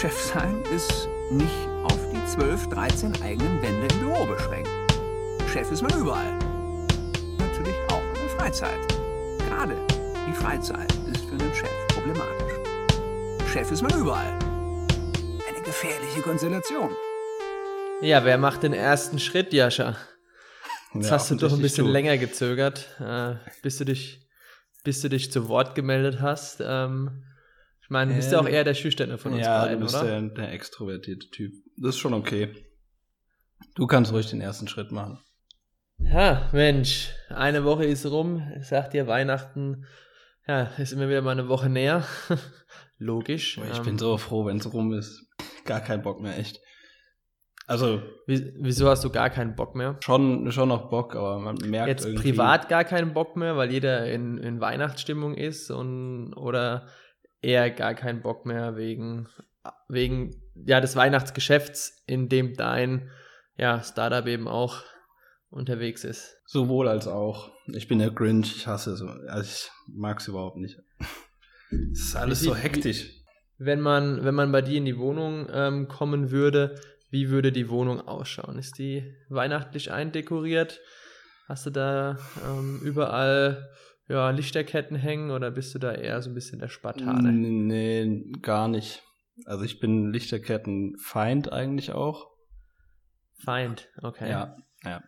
Chef sein ist nicht auf die 12, 13 eigenen Wände im Büro beschränkt. Chef ist man überall. Natürlich auch in der Freizeit. Gerade die Freizeit ist für einen Chef problematisch. Chef ist man überall. Eine gefährliche Konstellation. Ja, wer macht den ersten Schritt, Jascha? Jetzt Ja, hast du doch ein bisschen du. länger gezögert, äh, bis, du dich, bis du dich zu Wort gemeldet hast. Ähm, ich meine, du bist ja auch Ähm, eher der Schüchterne von uns ja, beiden, du bist oder? der, der extrovertierte Typ. Das ist schon okay. Du kannst ruhig den ersten Schritt machen. Ja, Mensch, eine Woche ist rum. Ich sag dir, Weihnachten, ja, ist immer wieder mal eine Woche näher. Logisch. Ich Ähm, bin so froh, wenn es rum ist. Gar kein Bock mehr, echt. Also wie- Wieso hast du gar keinen Bock mehr? schon, schon noch Bock, aber man merkt Jetzt irgendwie. privat gar keinen Bock mehr, weil jeder in, in Weihnachtsstimmung ist und oder eher gar keinen Bock mehr wegen, wegen ja, des Weihnachtsgeschäfts, in dem dein ja, Startup eben auch unterwegs ist. Sowohl als auch. Ich bin der Grinch, ich hasse es. Also ich mag es überhaupt nicht. Es ist alles Wie- so wie- hektisch. Wenn man, wenn man bei dir in die Wohnung ähm, kommen würde, wie würde die Wohnung ausschauen? Ist die weihnachtlich eindekoriert? Hast du da ähm, überall ja, Lichterketten hängen oder bist du da eher so ein bisschen der Spartane? Nee, gar nicht. Also ich bin Lichterkettenfeind eigentlich auch. Feind, okay. Ja, ja.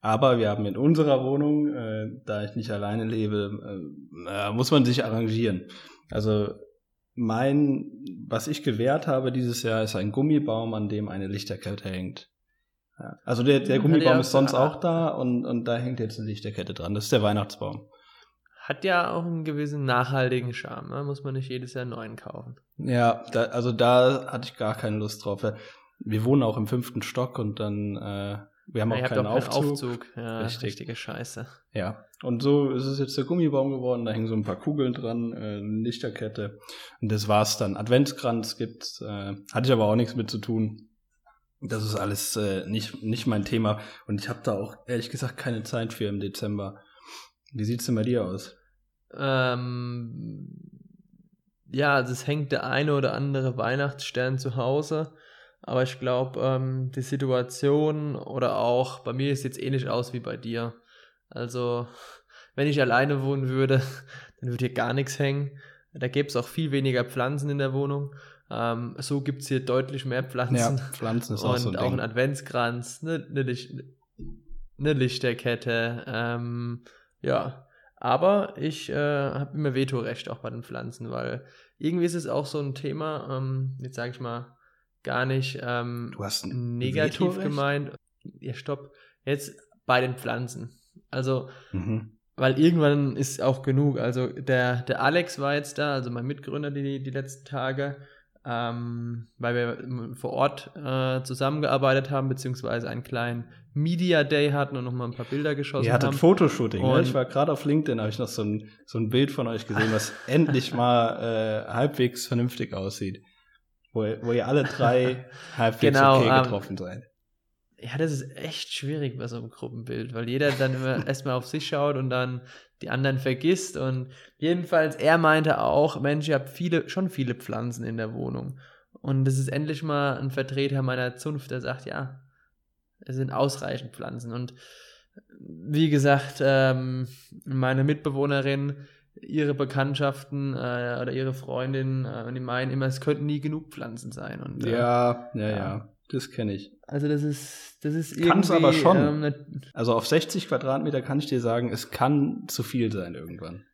Aber wir haben in unserer Wohnung, äh, da ich nicht alleine lebe, äh, muss man sich arrangieren. Also mein, was ich gewährt habe dieses Jahr, ist ein Gummibaum, an dem eine Lichterkette hängt. Ja. Also der, der Gummibaum ist sonst auch- auch da und, und da hängt jetzt eine Lichterkette dran. Das ist der Weihnachtsbaum. Hat ja auch einen gewissen nachhaltigen Charme. Ne? Muss man nicht jedes Jahr einen neuen kaufen. Ja, da, also da hatte ich gar keine Lust drauf. Wir wohnen auch im fünften Stock und dann, äh, wir haben Ja, auch keinen auch keinen Aufzug. Aufzug. Ja, Richtig. richtige Scheiße. Ja, und so ist es jetzt der Gummibaum geworden. Da hängen so ein paar Kugeln dran, äh, eine Lichterkette. Und das war's dann. Adventskranz gibt's. Äh, hatte ich aber auch nichts mit zu tun. Das ist alles äh, nicht, nicht mein Thema. Und ich habe da auch ehrlich gesagt keine Zeit für im Dezember. Wie sieht's denn bei dir aus? Ähm, ja, also es hängt der eine oder andere Weihnachtsstern zu Hause. Aber ich glaube, ähm, die Situation oder auch bei mir ist jetzt ähnlich aus wie bei dir. Also, wenn ich alleine wohnen würde, dann würde hier gar nichts hängen. Da gäbe es auch viel weniger Pflanzen in der Wohnung. Ähm, so gibt es hier deutlich mehr Pflanzen. Pflanzen ist und auch so ein auch ein. Adventskranz, eine ne Licht, ne Lichterkette. Ähm, ja, aber ich äh, habe immer Vetorecht auch bei den Pflanzen, weil irgendwie ist es auch so ein Thema, ähm, jetzt sage ich mal, gar nicht ähm, Du hast negativ Vetorecht? gemeint. Ja, stopp. Jetzt bei den Pflanzen. Also, Mhm. weil irgendwann ist auch genug. Also der, der Alex war jetzt da, also mein Mitgründer die, die letzten Tage, ähm, weil wir vor Ort äh, zusammengearbeitet haben, beziehungsweise einen kleinen Media Day hatten und nochmal ein paar Bilder geschossen Ihr hattet haben. Fotoshooting, ne? Ich war gerade auf LinkedIn, habe ich noch so ein, so ein Bild von euch gesehen, was endlich mal äh, halbwegs vernünftig aussieht. Wo, ihr- wo ihr alle drei halbwegs Genau, okay ähm, getroffen seid. Ja, das ist echt schwierig bei so einem Gruppenbild, weil jeder dann immer erstmal auf sich schaut und dann die anderen vergisst. Und jedenfalls, er meinte auch, Mensch, ich habe viele, schon viele Pflanzen in der Wohnung. Und es ist endlich mal ein Vertreter meiner Zunft, der sagt, ja, es sind ausreichend Pflanzen. Und wie gesagt, ähm, meine Mitbewohnerin, ihre Bekanntschaften äh, oder ihre Freundin, äh, die meinen immer, es könnten nie genug Pflanzen sein. Und, äh, ja, ja, ja. Das kenne ich. Also das ist, das ist irgendwie... Kann's aber schon. Ähm, Also auf 60 Quadratmeter kann ich dir sagen, es kann zu viel sein irgendwann.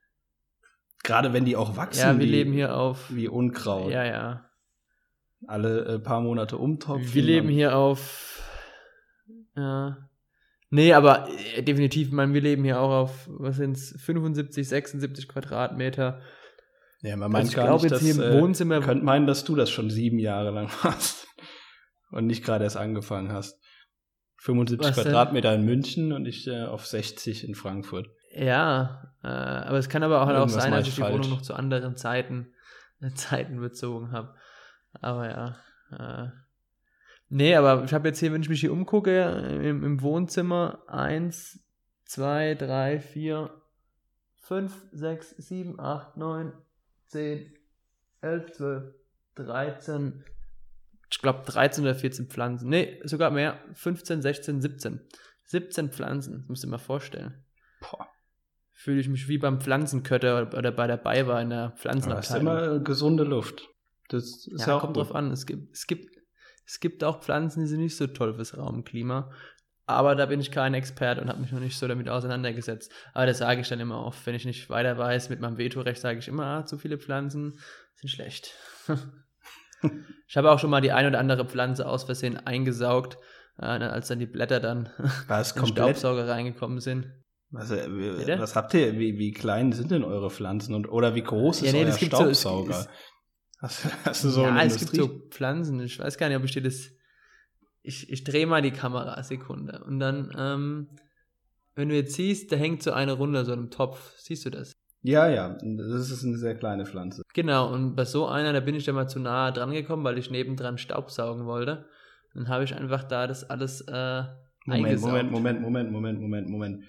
Gerade wenn die auch wachsen, ja, wir leben hier auf... wie Unkraut. Ja, ja. Alle äh, paar Monate umtopfen. Wir leben hier auf... Ja... Nee, aber äh, definitiv, meine, wir leben hier auch auf, was sind's, 75, 76 Quadratmeter. Ja, man meint Also ich gar glaube nicht, jetzt dass, hier im äh, Wohnzimmer- Könnte meinen, dass du das schon sieben Jahre lang machst. Und nicht gerade erst angefangen hast. 75 Was denn? Quadratmeter in München und ich äh, auf 60 in Frankfurt. Ja, äh, aber es kann aber auch, halt auch sein, dass ich die falsch. Wohnung noch zu anderen Zeiten, äh, Zeiten bezogen habe. Aber ja. Äh, nee, aber ich habe jetzt hier, wenn ich mich hier umgucke, im, im Wohnzimmer 1, 2, 3, 4, 5, 6, 7, 8, 9, 10, 11, 12, 13, ich glaube 13 oder 14 Pflanzen. Nee, sogar mehr. 15, 16, 17. 17 Pflanzen, das musst du dir mal vorstellen. Boah. Fühle ich mich wie beim Pflanzenkötter oder bei der Bayer in der Aber es ist Pflanzenabteilung. immer gesunde Luft. Das ist ja, ja, auch kommt gut. drauf an. Es gibt, es, gibt, es gibt auch Pflanzen, die sind nicht so toll fürs Raumklima. Aber da bin ich kein Experte und habe mich noch nicht so damit auseinandergesetzt. Aber das sage ich dann immer oft, wenn ich nicht weiter weiß. Mit meinem Vetorecht sage ich immer, ah, zu viele Pflanzen sind schlecht. ich habe auch schon mal die ein oder andere Pflanze aus Versehen eingesaugt, äh, als dann die Blätter dann War es in den? Staubsauger reingekommen sind. Was, äh, wie- was habt ihr? Wie, wie klein sind denn eure Pflanzen? Und, oder wie groß ist Ja, nee, euer gibt so- es- Staubsauger? es- hast, hast du so ja, eine es gibt so Pflanzen. Ich weiß gar nicht, ob ich dir das. Ich, ich drehe mal die Kamera, Sekunde. Und dann, ähm, wenn du jetzt siehst, da hängt so eine runter, so einem Topf. Siehst du das? Ja, ja, das ist eine sehr kleine Pflanze. Genau, und bei so einer, da bin ich dann mal zu nahe dran gekommen, weil ich nebendran Staubsaugen wollte. Dann habe ich einfach da das alles äh, Moment, eingesaugt. Moment, Moment, Moment, Moment, Moment, Moment.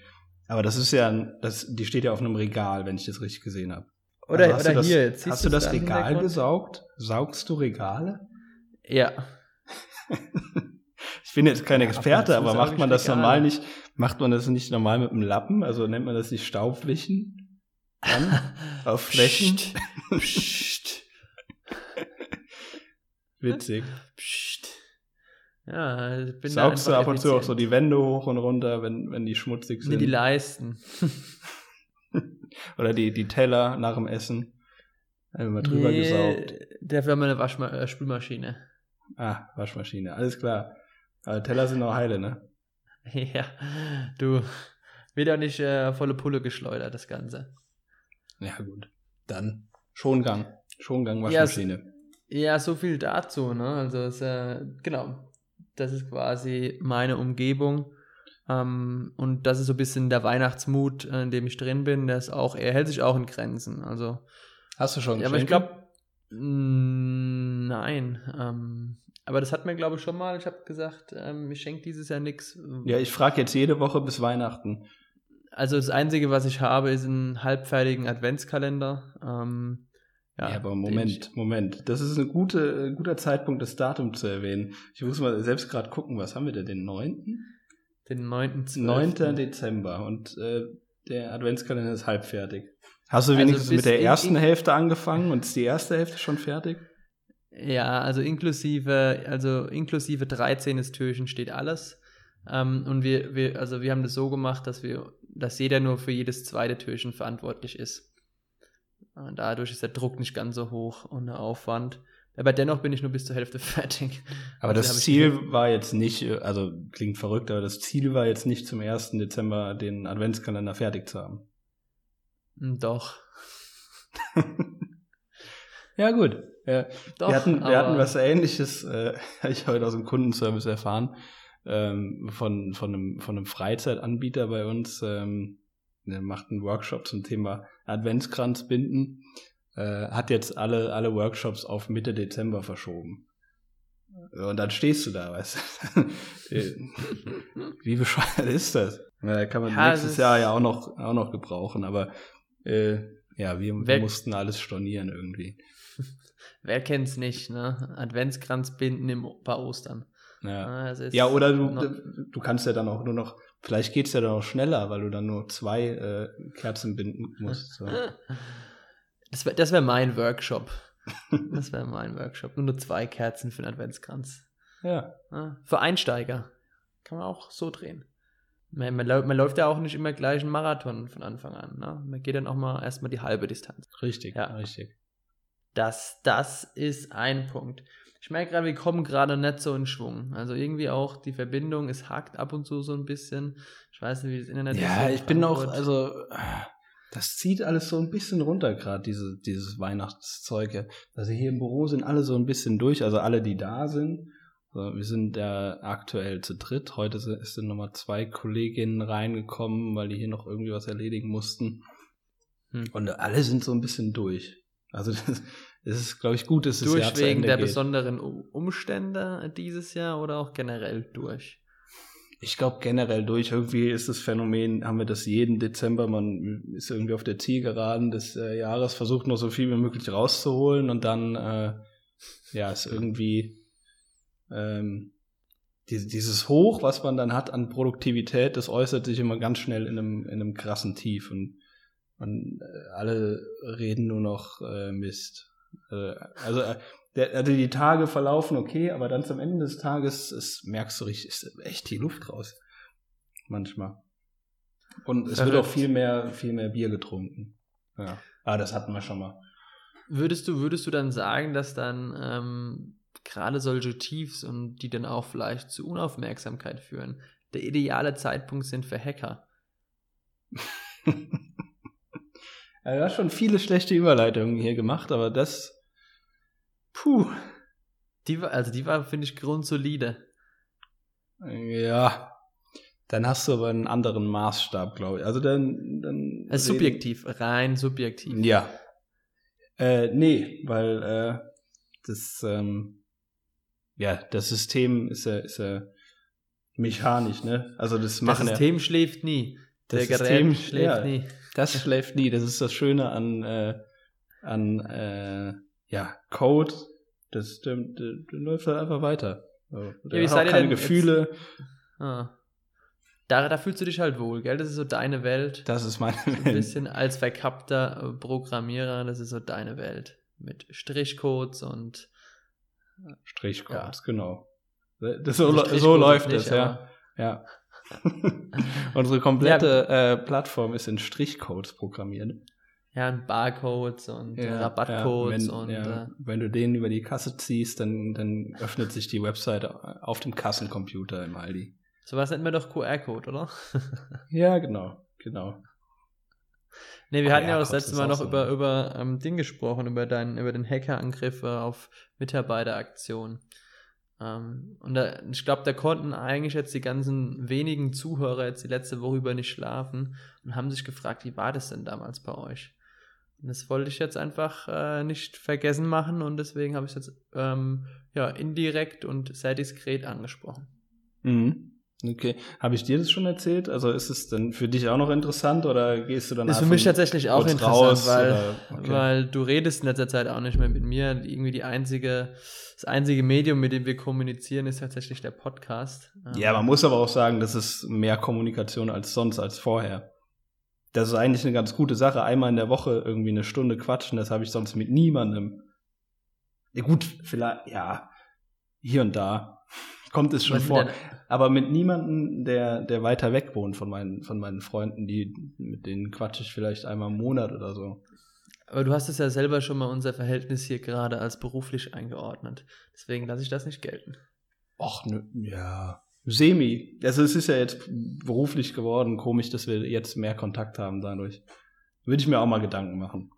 Aber das ist ja, ein- das, die steht ja auf einem Regal, wenn ich das richtig gesehen habe. Oder, Also oder das, hier, jetzt Hast du das da Regal gesaugt? Saugst du Regale? Ja. Ich bin jetzt kein Ja, Experte, zu aber macht man das Regale. normal nicht, macht man das nicht normal mit einem Lappen? Also nennt man das nicht Staubwischen? Dann auf Flächen? Psst. Psst. Witzig. Psst. Ja, ich bin Saugst du ab und zu auch so effizient. die Wände hoch und runter, wenn, wenn die schmutzig Nee, sind? die Leisten. Oder die, die Teller nach dem Essen? Einfach mal drüber Nee, gesaugt. Dafür haben wir eine Waschma äh, Spülmaschine. Ah, Waschmaschine, alles klar. Aber Teller sind auch heile, ne? ja, du. Wird auch nicht äh, volle Pulle geschleudert, das Ganze. Ja, gut. Dann Schongang. Schongang Ja, Waschmaschine. Ja, so viel dazu, ne? Also, es, äh, genau. Das ist quasi meine Umgebung. Ähm, und das ist so ein bisschen der Weihnachtsmut, äh, in dem ich drin bin. Der ist auch, er hält sich auch in Grenzen. Also, Hast du schon ja, aber ich glaube, nein. Ähm, aber das hat mir, glaube ich, schon mal. Ich habe gesagt, ähm, ich schenke dieses Jahr nichts. Ja, ich frage jetzt jede Woche bis Weihnachten. Also das Einzige, was ich habe, ist einen halbfertigen Adventskalender. Ähm, Ja, aber den Moment, ich- Moment. Das ist ein gute, guter Zeitpunkt, das Datum zu erwähnen. Ich muss mal selbst gerade gucken, was haben wir denn? Den 9.? Den 9.12. 9. Dezember und äh, der Adventskalender ist halb fertig. Hast du Also wenigstens bis mit der in- ersten in- Hälfte angefangen und ist die erste Hälfte schon fertig? Ja, also inklusive, also inklusive 13. Türchen steht alles. Ähm, und wir, wir, also wir haben das so gemacht, dass wir, dass jeder nur für jedes zweite Türchen verantwortlich ist. Und dadurch ist der Druck nicht ganz so hoch und der Aufwand. Aber dennoch bin ich nur bis zur Hälfte fertig. Aber Also das Ziel war jetzt nicht, äh, also klingt verrückt, aber das Ziel war jetzt nicht zum 1. Dezember den Adventskalender fertig zu haben. Hm, Doch. Ja, gut. Ja, Doch, wir hatten, wir hatten was ähnliches, äh, habe ich heute aus dem Kundenservice erfahren, ähm, von, von, einem, von einem Freizeitanbieter bei uns. Ähm, der macht einen Workshop zum Thema Adventskranzbinden. Äh, hat jetzt alle, alle Workshops auf Mitte Dezember verschoben. Und dann stehst du da, weißt du. Äh, Wie bescheuert ist das? Ja, kann man Ja, nächstes Jahr ja auch noch, auch noch gebrauchen, aber äh, ja, wir, wir mussten alles stornieren irgendwie. Wer kennt's nicht, ne? Adventskranz binden im, bei Ostern. Ja. Ah, es ist Ja, oder du, du kannst ja dann auch nur noch, vielleicht geht's ja dann auch schneller, weil du dann nur zwei äh, Kerzen binden musst. So. Das wäre das wär mein Workshop. Das wäre mein Workshop. Nur, nur zwei Kerzen für den Adventskranz. Ja. Ja, für Einsteiger. Kann man auch so drehen. Man, man, man läuft ja auch nicht immer gleich einen Marathon von Anfang an. Ne? Man geht dann auch mal erstmal die halbe Distanz. Richtig, Ja. richtig. Das, das ist ein Punkt. Ich merke gerade, wir kommen gerade nicht so in Schwung. Also irgendwie auch die Verbindung, es hakt ab und zu so ein bisschen. Ich weiß nicht, wie das Internet ist. Ja, ich bin auch, also, das zieht alles so ein bisschen runter, gerade diese, dieses Weihnachtszeug. Also hier im Büro sind alle so ein bisschen durch, also alle, die da sind. So, wir sind ja aktuell zu dritt. Heute sind, sind nochmal zwei Kolleginnen reingekommen, weil die hier noch irgendwie was erledigen mussten. Hm. Und alle sind so ein bisschen durch. Also das, das ist, glaube ich, gut, dass das Jahr durch zu wegen Ende der geht. besonderen Umstände dieses Jahr oder auch generell durch? Ich glaube generell durch. Irgendwie ist das Phänomen, haben wir das jeden Dezember, man ist irgendwie auf der Zielgeraden des äh, Jahres, versucht noch so viel wie möglich rauszuholen und dann, äh, ja, ist irgendwie ähm, die, dieses Hoch, was man dann hat an Produktivität, das äußert sich immer ganz schnell in einem, in einem krassen Tief und man, äh, alle reden nur noch äh, Mist. Äh, also, äh, der, also die Tage verlaufen okay, aber dann zum Ende des Tages ist, merkst du richtig, ist echt die Luft raus. Manchmal. Und es wird auch viel mehr, viel mehr Bier getrunken. Ja. Ah, das hatten wir schon mal. Würdest du, würdest du dann sagen, dass dann ähm, gerade solche Tiefs und die dann auch vielleicht zu Unaufmerksamkeit führen, der ideale Zeitpunkt sind für Hacker? ja, du hast schon viele schlechte Überleitungen hier gemacht, aber das. Puh. Die war, also die war, finde ich, grundsolide. Ja. Dann hast du aber einen anderen Maßstab, glaube ich. Also dann. dann also subjektiv, rein subjektiv. Ja. Äh, nee, weil äh, das, ähm, ja, das System ist ja, ist ja mechanisch, ne? Also das machen Das System ja, schläft nie. Das Der System schläft ja, nie. Das schläft nie. Das ist das Schöne an, äh, an äh, ja, Code. Das, der, der, der läuft halt einfach weiter. Der ja, hat auch keine Gefühle. Jetzt, ah. Da, da fühlst du dich halt wohl, gell? Das ist so deine Welt. Das ist meine Welt. Ein bisschen als verkappter äh, Programmierer, das ist so deine Welt. Mit Strichcodes und. Äh, Strichcodes, ja. genau. Das, so, so läuft es, ja. Ja. Unsere komplette ja. äh, Plattform ist in Strichcodes programmiert. Ja, und Barcodes und ja, Rabattcodes ja, wenn, und. Äh, wenn du den über die Kasse ziehst, dann, dann öffnet sich die Webseite auf dem Kassencomputer im Aldi. Sowas nennt man doch QR-Code, oder? ja, genau, genau. Ne, wir hatten ja das letzte Mal noch so über, über ähm, Ding gesprochen, über, dein, über den Hackerangriff auf Mitarbeiteraktionen. Ähm, und da, ich glaube, da konnten eigentlich jetzt die ganzen wenigen Zuhörer jetzt die letzte Woche über nicht schlafen und haben sich gefragt, wie war das denn damals bei euch? Und das wollte ich jetzt einfach äh, nicht vergessen machen und deswegen habe ich es jetzt ähm, ja, indirekt und sehr diskret angesprochen. Mhm. Okay. Habe ich dir das schon erzählt? Also ist es denn für dich auch noch interessant oder gehst du dann Ist für mich tatsächlich auch interessant, raus, weil, okay. weil du redest in letzter Zeit auch nicht mehr mit mir. Irgendwie die einzige, das einzige Medium, mit dem wir kommunizieren, ist tatsächlich der Podcast. Ja, man muss aber auch sagen, das ist mehr Kommunikation als sonst, als vorher. Das ist eigentlich eine ganz gute Sache. Einmal in der Woche irgendwie eine Stunde quatschen, das habe ich sonst mit niemandem. Ja, gut, vielleicht, ja, hier und da kommt es schon vor. Aber mit niemandem, der, der weiter weg wohnt von meinen, von meinen Freunden, die, mit denen quatsche ich vielleicht einmal im Monat oder so. Aber du hast es ja selber schon mal unser Verhältnis hier gerade als beruflich eingeordnet. Deswegen lasse ich das nicht gelten. Och, ne, ja. Semi. Also es ist ja jetzt beruflich geworden, komisch, dass wir jetzt mehr Kontakt haben dadurch. Würde ich mir auch mal Gedanken machen.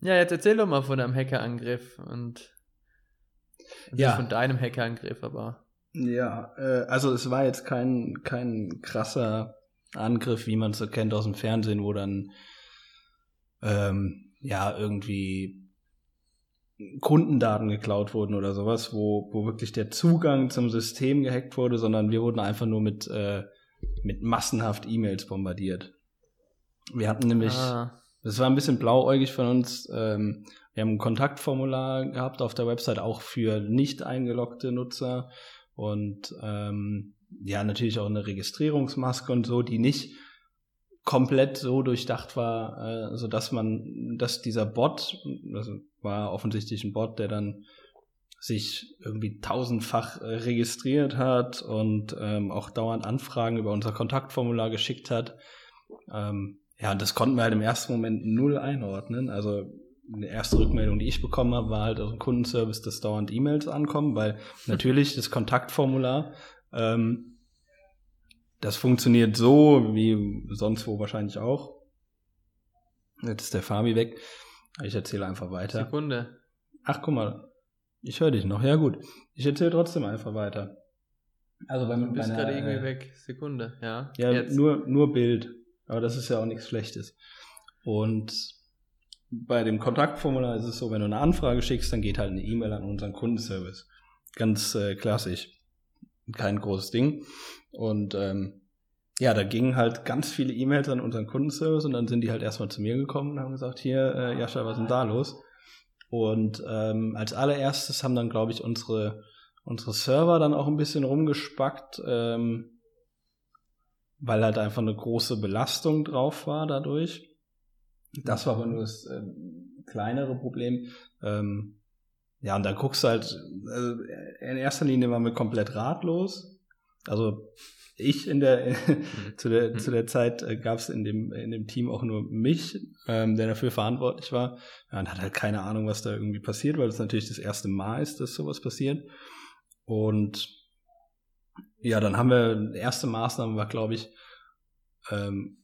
Ja, jetzt erzähl doch mal von deinem Hackerangriff und ja. von deinem Hackerangriff, aber. Ja, äh, also es war jetzt kein, kein krasser Angriff, wie man es so kennt aus dem Fernsehen, wo dann ähm, ja irgendwie Kundendaten geklaut wurden oder sowas, wo, wo wirklich der Zugang zum System gehackt wurde, sondern wir wurden einfach nur mit, äh, mit massenhaft E-Mails bombardiert. Wir hatten nämlich, ah. das war ein bisschen blauäugig von uns, ähm, wir haben ein Kontaktformular gehabt auf der Website auch für nicht eingeloggte Nutzer und ähm, ja, natürlich auch eine Registrierungsmaske und so, die nicht komplett so durchdacht war, äh, so dass man, dass dieser Bot, das war offensichtlich ein Bot, der dann sich irgendwie tausendfach äh, registriert hat und ähm, auch dauernd Anfragen über unser Kontaktformular geschickt hat. Ähm, ja, das konnten wir halt im ersten Moment null einordnen. Also eine erste Rückmeldung, die ich bekommen habe, war halt aus dem Kundenservice, dass dauernd E-Mails ankommen, weil natürlich das Kontaktformular, ähm, das funktioniert so, wie sonst wo wahrscheinlich auch. Jetzt ist der Fabi weg. Ich erzähle einfach weiter. Sekunde. Ach, guck mal. Ich höre dich noch. Ja, gut. Ich erzähle trotzdem einfach weiter. Also beim, du bist gerade irgendwie äh, weg. Sekunde, ja. Ja, Jetzt. nur, nur Bild. Aber das ist ja auch nichts Schlechtes. Und bei dem Kontaktformular ist es so, wenn du eine Anfrage schickst, dann geht halt eine E-Mail an unseren Kundenservice. Ganz äh, klassisch. Kein großes Ding. Und ähm, ja, da gingen halt ganz viele E-Mails an unseren Kundenservice und dann sind die halt erstmal zu mir gekommen und haben gesagt, hier, äh, Jascha, was ist denn da los? Und ähm, als allererstes haben dann, glaube ich, unsere, unsere Server dann auch ein bisschen rumgespackt, ähm, weil halt einfach eine große Belastung drauf war dadurch. Das war aber nur das äh, kleinere Problem. Ähm, ja, und dann guckst du halt, also in erster Linie waren wir komplett ratlos. Also ich in der zu der zu der Zeit äh, gab es in dem in dem Team auch nur mich, ähm, der dafür verantwortlich war. Ja, und hat halt keine Ahnung, was da irgendwie passiert, weil es natürlich das erste Mal ist, dass sowas passiert. Und ja, dann haben wir erste Maßnahme war, glaube ich, ähm,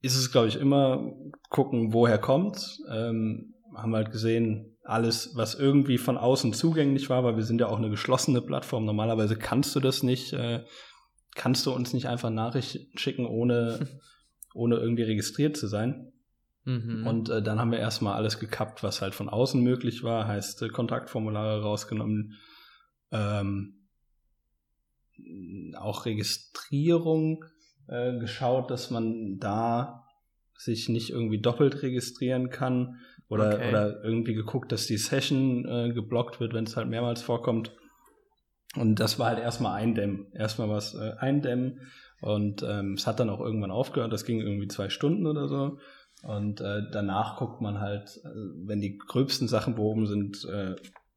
ist es glaube ich immer gucken, woher kommt. Ähm, haben halt gesehen, alles, was irgendwie von außen zugänglich war, weil wir sind ja auch eine geschlossene Plattform. Normalerweise kannst du das nicht, äh, kannst du uns nicht einfach Nachrichten schicken, ohne, ohne irgendwie registriert zu sein. Mhm. Und äh, dann haben wir erstmal alles gekappt, was halt von außen möglich war, heißt äh, Kontaktformulare rausgenommen, ähm, auch Registrierung äh, geschaut, dass man da sich nicht irgendwie doppelt registrieren kann oder, okay. oder irgendwie geguckt, dass die Session äh, geblockt wird, wenn es halt mehrmals vorkommt. Und das war halt erstmal eindämmen. Erstmal was äh, eindämmen. Und ähm, es hat dann auch irgendwann aufgehört. Das ging irgendwie zwei Stunden oder so. Und äh, danach guckt man halt, äh, wenn die gröbsten Sachen behoben sind, äh,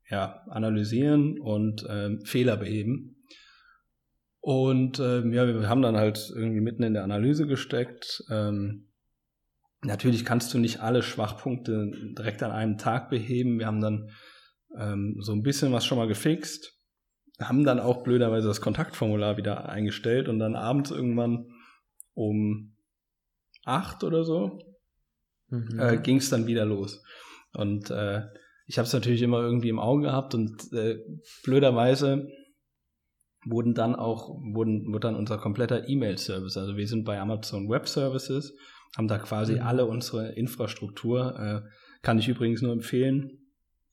ja, analysieren und äh, Fehler beheben. Und ähm, ja, wir haben dann halt irgendwie mitten in der Analyse gesteckt. Ähm, Natürlich kannst du nicht alle Schwachpunkte direkt an einem Tag beheben. Wir haben dann ähm, so ein bisschen was schon mal gefixt, haben dann auch blöderweise das Kontaktformular wieder eingestellt und dann abends irgendwann um acht oder so mhm. äh, ging es dann wieder los. Und äh, ich habe es natürlich immer irgendwie im Auge gehabt und äh, blöderweise wurden dann auch wurden wurde dann unser kompletter E-Mail-Service. Also wir sind bei Amazon Web Services haben da quasi mhm. alle unsere Infrastruktur. Äh, kann ich übrigens nur empfehlen.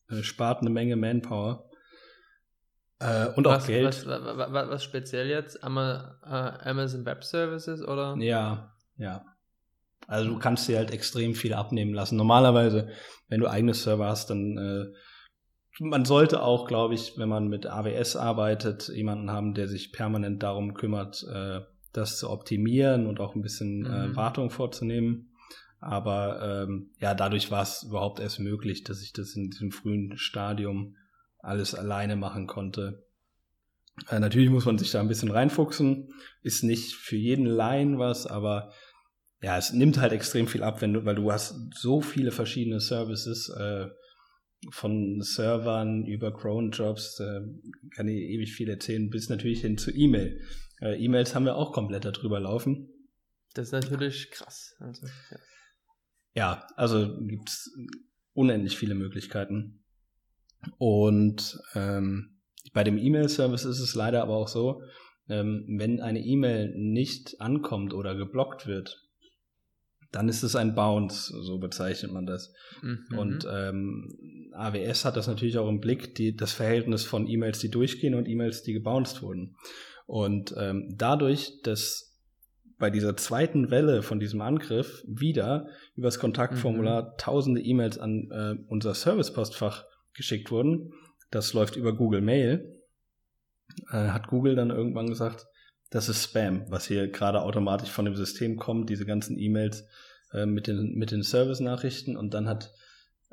Äh, spart eine Menge Manpower. Äh, und was, auch Geld. Was, was, was, speziell jetzt? Äh, Amazon Web Services oder? Ja, ja. Also du kannst dir halt extrem viel abnehmen lassen. Normalerweise, wenn du eigene Server hast, dann äh, man sollte auch, glaube ich, wenn man mit AWS arbeitet, jemanden haben, der sich permanent darum kümmert, äh, das zu optimieren und auch ein bisschen äh, mhm. äh, Wartung vorzunehmen. Aber ähm, ja, dadurch war es überhaupt erst möglich, dass ich das in diesem frühen Stadium alles alleine machen konnte. Äh, natürlich muss man sich da ein bisschen reinfuchsen. Ist nicht für jeden Laien was, aber ja, es nimmt halt extrem viel ab, wenn du, weil du hast so viele verschiedene Services äh, von Servern über Cron-Jobs, äh, kann ich ewig viel erzählen, bis natürlich hin zu E-Mail. Äh, E-Mails haben wir auch komplett darüber laufen. Das ist natürlich krass. Also, ja. ja, also gibt's unendlich viele Möglichkeiten. Und ähm, bei dem E-Mail-Service ist es leider aber auch so, ähm, wenn eine E-Mail nicht ankommt oder geblockt wird, dann ist es ein Bounce, so bezeichnet man das. Mhm. Und ähm, AWS hat das natürlich auch im Blick, die, das Verhältnis von E-Mails, die durchgehen und E-Mails, die gebounced wurden. Und ähm, dadurch, dass bei dieser zweiten Welle von diesem Angriff wieder übers Kontaktformular mhm. tausende E-Mails an äh, unser Servicepostfach geschickt wurden, das läuft über Google Mail, äh, hat Google dann irgendwann gesagt, das ist Spam, was hier gerade automatisch von dem System kommt, diese ganzen E-Mails äh, mit den, mit den Service-Nachrichten. Und dann hat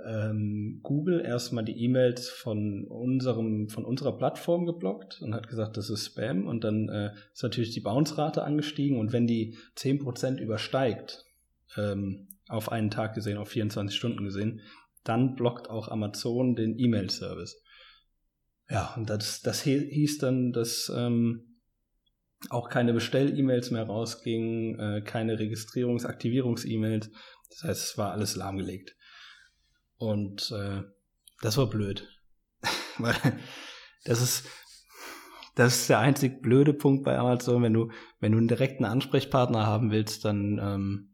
ähm, Google erstmal die E-Mails von unserem, von unserer Plattform geblockt und hat gesagt, das ist Spam und dann äh, ist natürlich die Bounce-Rate angestiegen und wenn die 10% übersteigt, ähm, auf einen Tag gesehen, auf 24 Stunden gesehen, dann blockt auch Amazon den E-Mail-Service. Ja, und das, das hieß dann, dass ähm, auch keine Bestell-E-Mails mehr rausgingen, äh, keine Registrierungs-, Aktivierungs-E-Mails. Das heißt, es war alles lahmgelegt. Und äh, das war blöd. Weil das ist, das ist der einzig blöde Punkt bei Amazon, wenn du, wenn du einen direkten Ansprechpartner haben willst, dann ähm,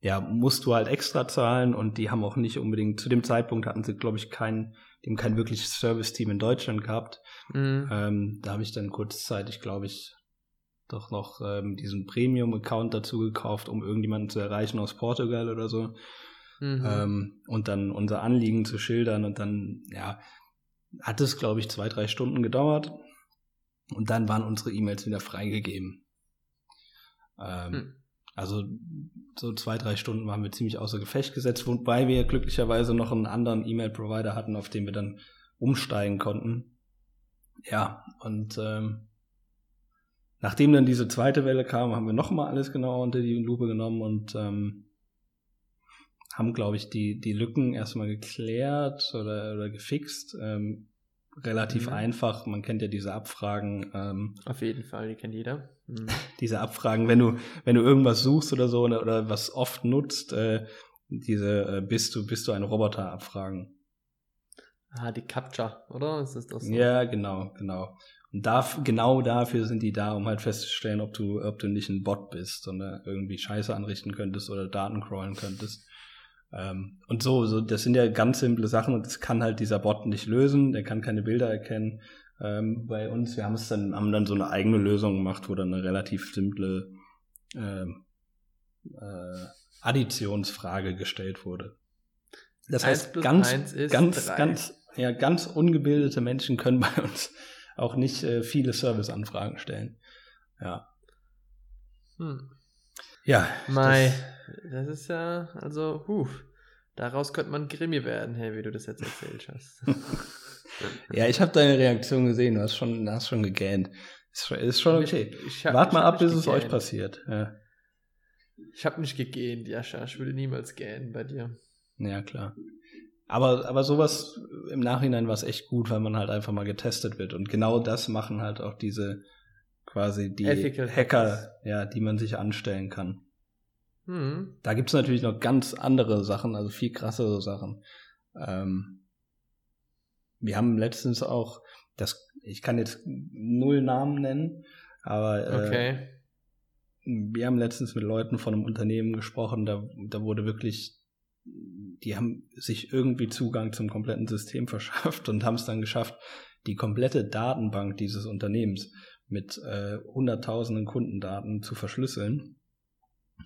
ja, musst du halt extra zahlen und die haben auch nicht unbedingt, zu dem Zeitpunkt hatten sie, glaube ich, kein, dem kein wirkliches Service-Team in Deutschland gehabt. Mhm. Ähm, da habe ich dann kurzzeitig, glaube ich, doch noch ähm, diesen Premium-Account dazu gekauft, um irgendjemanden zu erreichen aus Portugal oder so mhm. ähm, und dann unser Anliegen zu schildern. Und dann, ja, hat es, glaube ich, zwei, drei Stunden gedauert. Und dann waren unsere E-Mails wieder freigegeben. Ähm, Hm. Also so zwei, drei Stunden waren wir ziemlich außer Gefecht gesetzt, wobei wir glücklicherweise noch einen anderen E-Mail-Provider hatten, auf den wir dann umsteigen konnten. Ja, und ähm, nachdem dann diese zweite Welle kam, haben wir nochmal alles genauer unter die Lupe genommen und ähm, haben, glaube ich, die, die Lücken erstmal geklärt oder, oder gefixt. Ähm, relativ Mhm. einfach. Man kennt ja diese Abfragen. Ähm, Auf jeden Fall, die kennt jeder. Mhm. diese Abfragen, wenn du, wenn du irgendwas suchst oder so oder, oder was oft nutzt, äh, diese äh, bist du, bist du ein Roboter Abfragen. Ah, die Captcha, oder? Ist das so? Ja, genau, genau. Und da, genau dafür sind die da, um halt festzustellen, ob du, ob du nicht ein Bot bist und äh, irgendwie Scheiße anrichten könntest oder Daten crawlen könntest. Ähm, und so, so, das sind ja ganz simple Sachen und das kann halt dieser Bot nicht lösen, der kann keine Bilder erkennen. Ähm, bei uns, wir haben es dann, haben dann so eine eigene Lösung gemacht, wo dann eine relativ simple ähm, äh, Additionsfrage gestellt wurde. Das heißt, ganz, ganz, drei. ganz, ja, ganz ungebildete Menschen können bei uns auch nicht äh, viele Serviceanfragen stellen. Ja. Hm. Ja. Mai, das, ist ja, also, huh, daraus könnte man Grimmi werden, hey, wie du das jetzt erzählt hast. Ja, ich habe deine Reaktion gesehen. Du hast schon, hast schon gegähnt. Ist, schon- ist schon okay. Ich hab- Wart ich mal ab, bis es euch passiert. Ja. Ich habe nicht gegähnt, Jascha. Ich würde niemals gähnen bei dir. ja, klar. Aber, aber sowas im Nachhinein war es echt gut, weil man halt einfach mal getestet wird. Und genau das machen halt auch diese quasi die Ethical Hacker, Hackers. ja, die man sich anstellen kann. Hm. Da gibt's natürlich noch ganz andere Sachen, also viel krassere Sachen. Ähm, wir haben letztens auch, das, ich kann jetzt null Namen nennen, aber äh, Okay. wir haben letztens mit Leuten von einem Unternehmen gesprochen, da, da wurde wirklich, die haben sich irgendwie Zugang zum kompletten System verschafft und haben es dann geschafft, die komplette Datenbank dieses Unternehmens mit äh, hunderttausenden Kundendaten zu verschlüsseln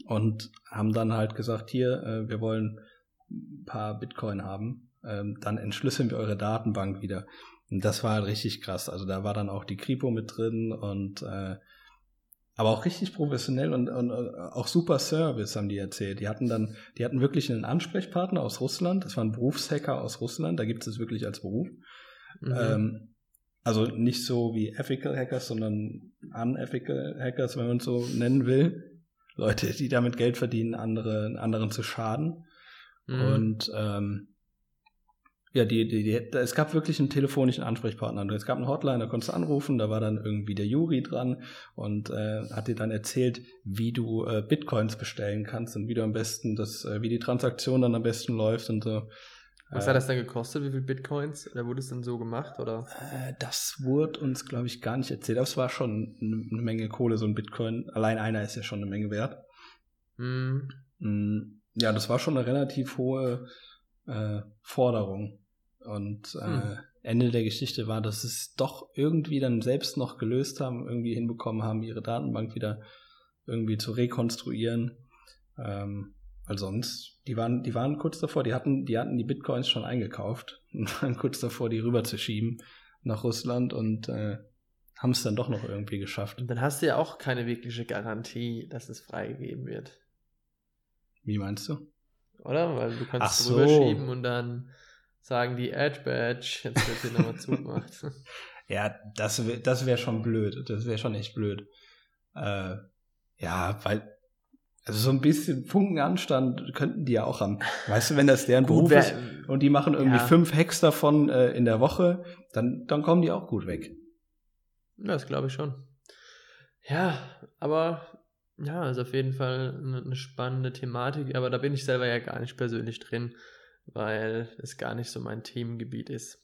und haben dann halt gesagt, hier, äh, wir wollen ein paar Bitcoin haben, ähm, dann entschlüsseln wir eure Datenbank wieder. Und das war halt richtig krass. Also da war dann auch die Kripo mit drin und äh, aber auch richtig professionell und, und äh, auch super Service haben die erzählt. Die hatten dann, die hatten wirklich einen Ansprechpartner aus Russland. Das war ein Berufshacker aus Russland. Da gibt es es wirklich als Beruf. Mhm. Ähm, also nicht so wie Ethical Hackers, sondern Unethical Hackers, wenn man es so nennen will. Leute, die damit Geld verdienen, andere, anderen zu schaden. Mhm. Und ähm, ja, die, die, die, es gab wirklich einen telefonischen Ansprechpartner. Es gab eine Hotline, da konntest du anrufen, da war dann irgendwie der Juri dran und äh, hat dir dann erzählt, wie du äh, Bitcoins bestellen kannst und wie du am besten das, äh, wie die Transaktion dann am besten läuft und so. Was Äh, hat das dann gekostet? Wie viel Bitcoins? Oder wurde es dann so gemacht? Oder? Äh, Das wurde uns, glaube ich, gar nicht erzählt. Aber es war schon eine Menge Kohle, so ein Bitcoin. Allein einer ist ja schon eine Menge wert. Hm. Mm, Ja, das war schon eine relativ hohe äh, Forderung. Und äh, Hm. Ende der Geschichte war, dass es doch irgendwie dann selbst noch gelöst haben, irgendwie hinbekommen haben, ihre Datenbank wieder irgendwie zu rekonstruieren. Ähm, weil sonst, die waren, die waren kurz davor, die hatten, die hatten die Bitcoins schon eingekauft und waren kurz davor, die rüberzuschieben nach Russland und äh, haben es dann doch noch irgendwie geschafft. Und dann hast du ja auch keine wirkliche Garantie, dass es freigegeben wird. Wie meinst du? Oder? Weil du kannst Ach es so. rüberschieben und dann sagen die Edge Badge, jetzt wird hier nochmal zugemacht. Ja, das wäre das wär schon blöd. Das wäre schon echt blöd. Äh, ja, weil, also so ein bisschen Funkenanstand könnten die ja auch haben. Weißt du, wenn das deren Beruf ist wer- und die machen irgendwie Ja. fünf Hacks davon äh, in der Woche, dann, dann kommen die auch gut weg. Das glaube ich schon. Ja, aber ja, ist auf jeden Fall eine, eine spannende Thematik, aber da bin ich selber ja gar nicht persönlich drin, weil es gar nicht so mein Themengebiet ist.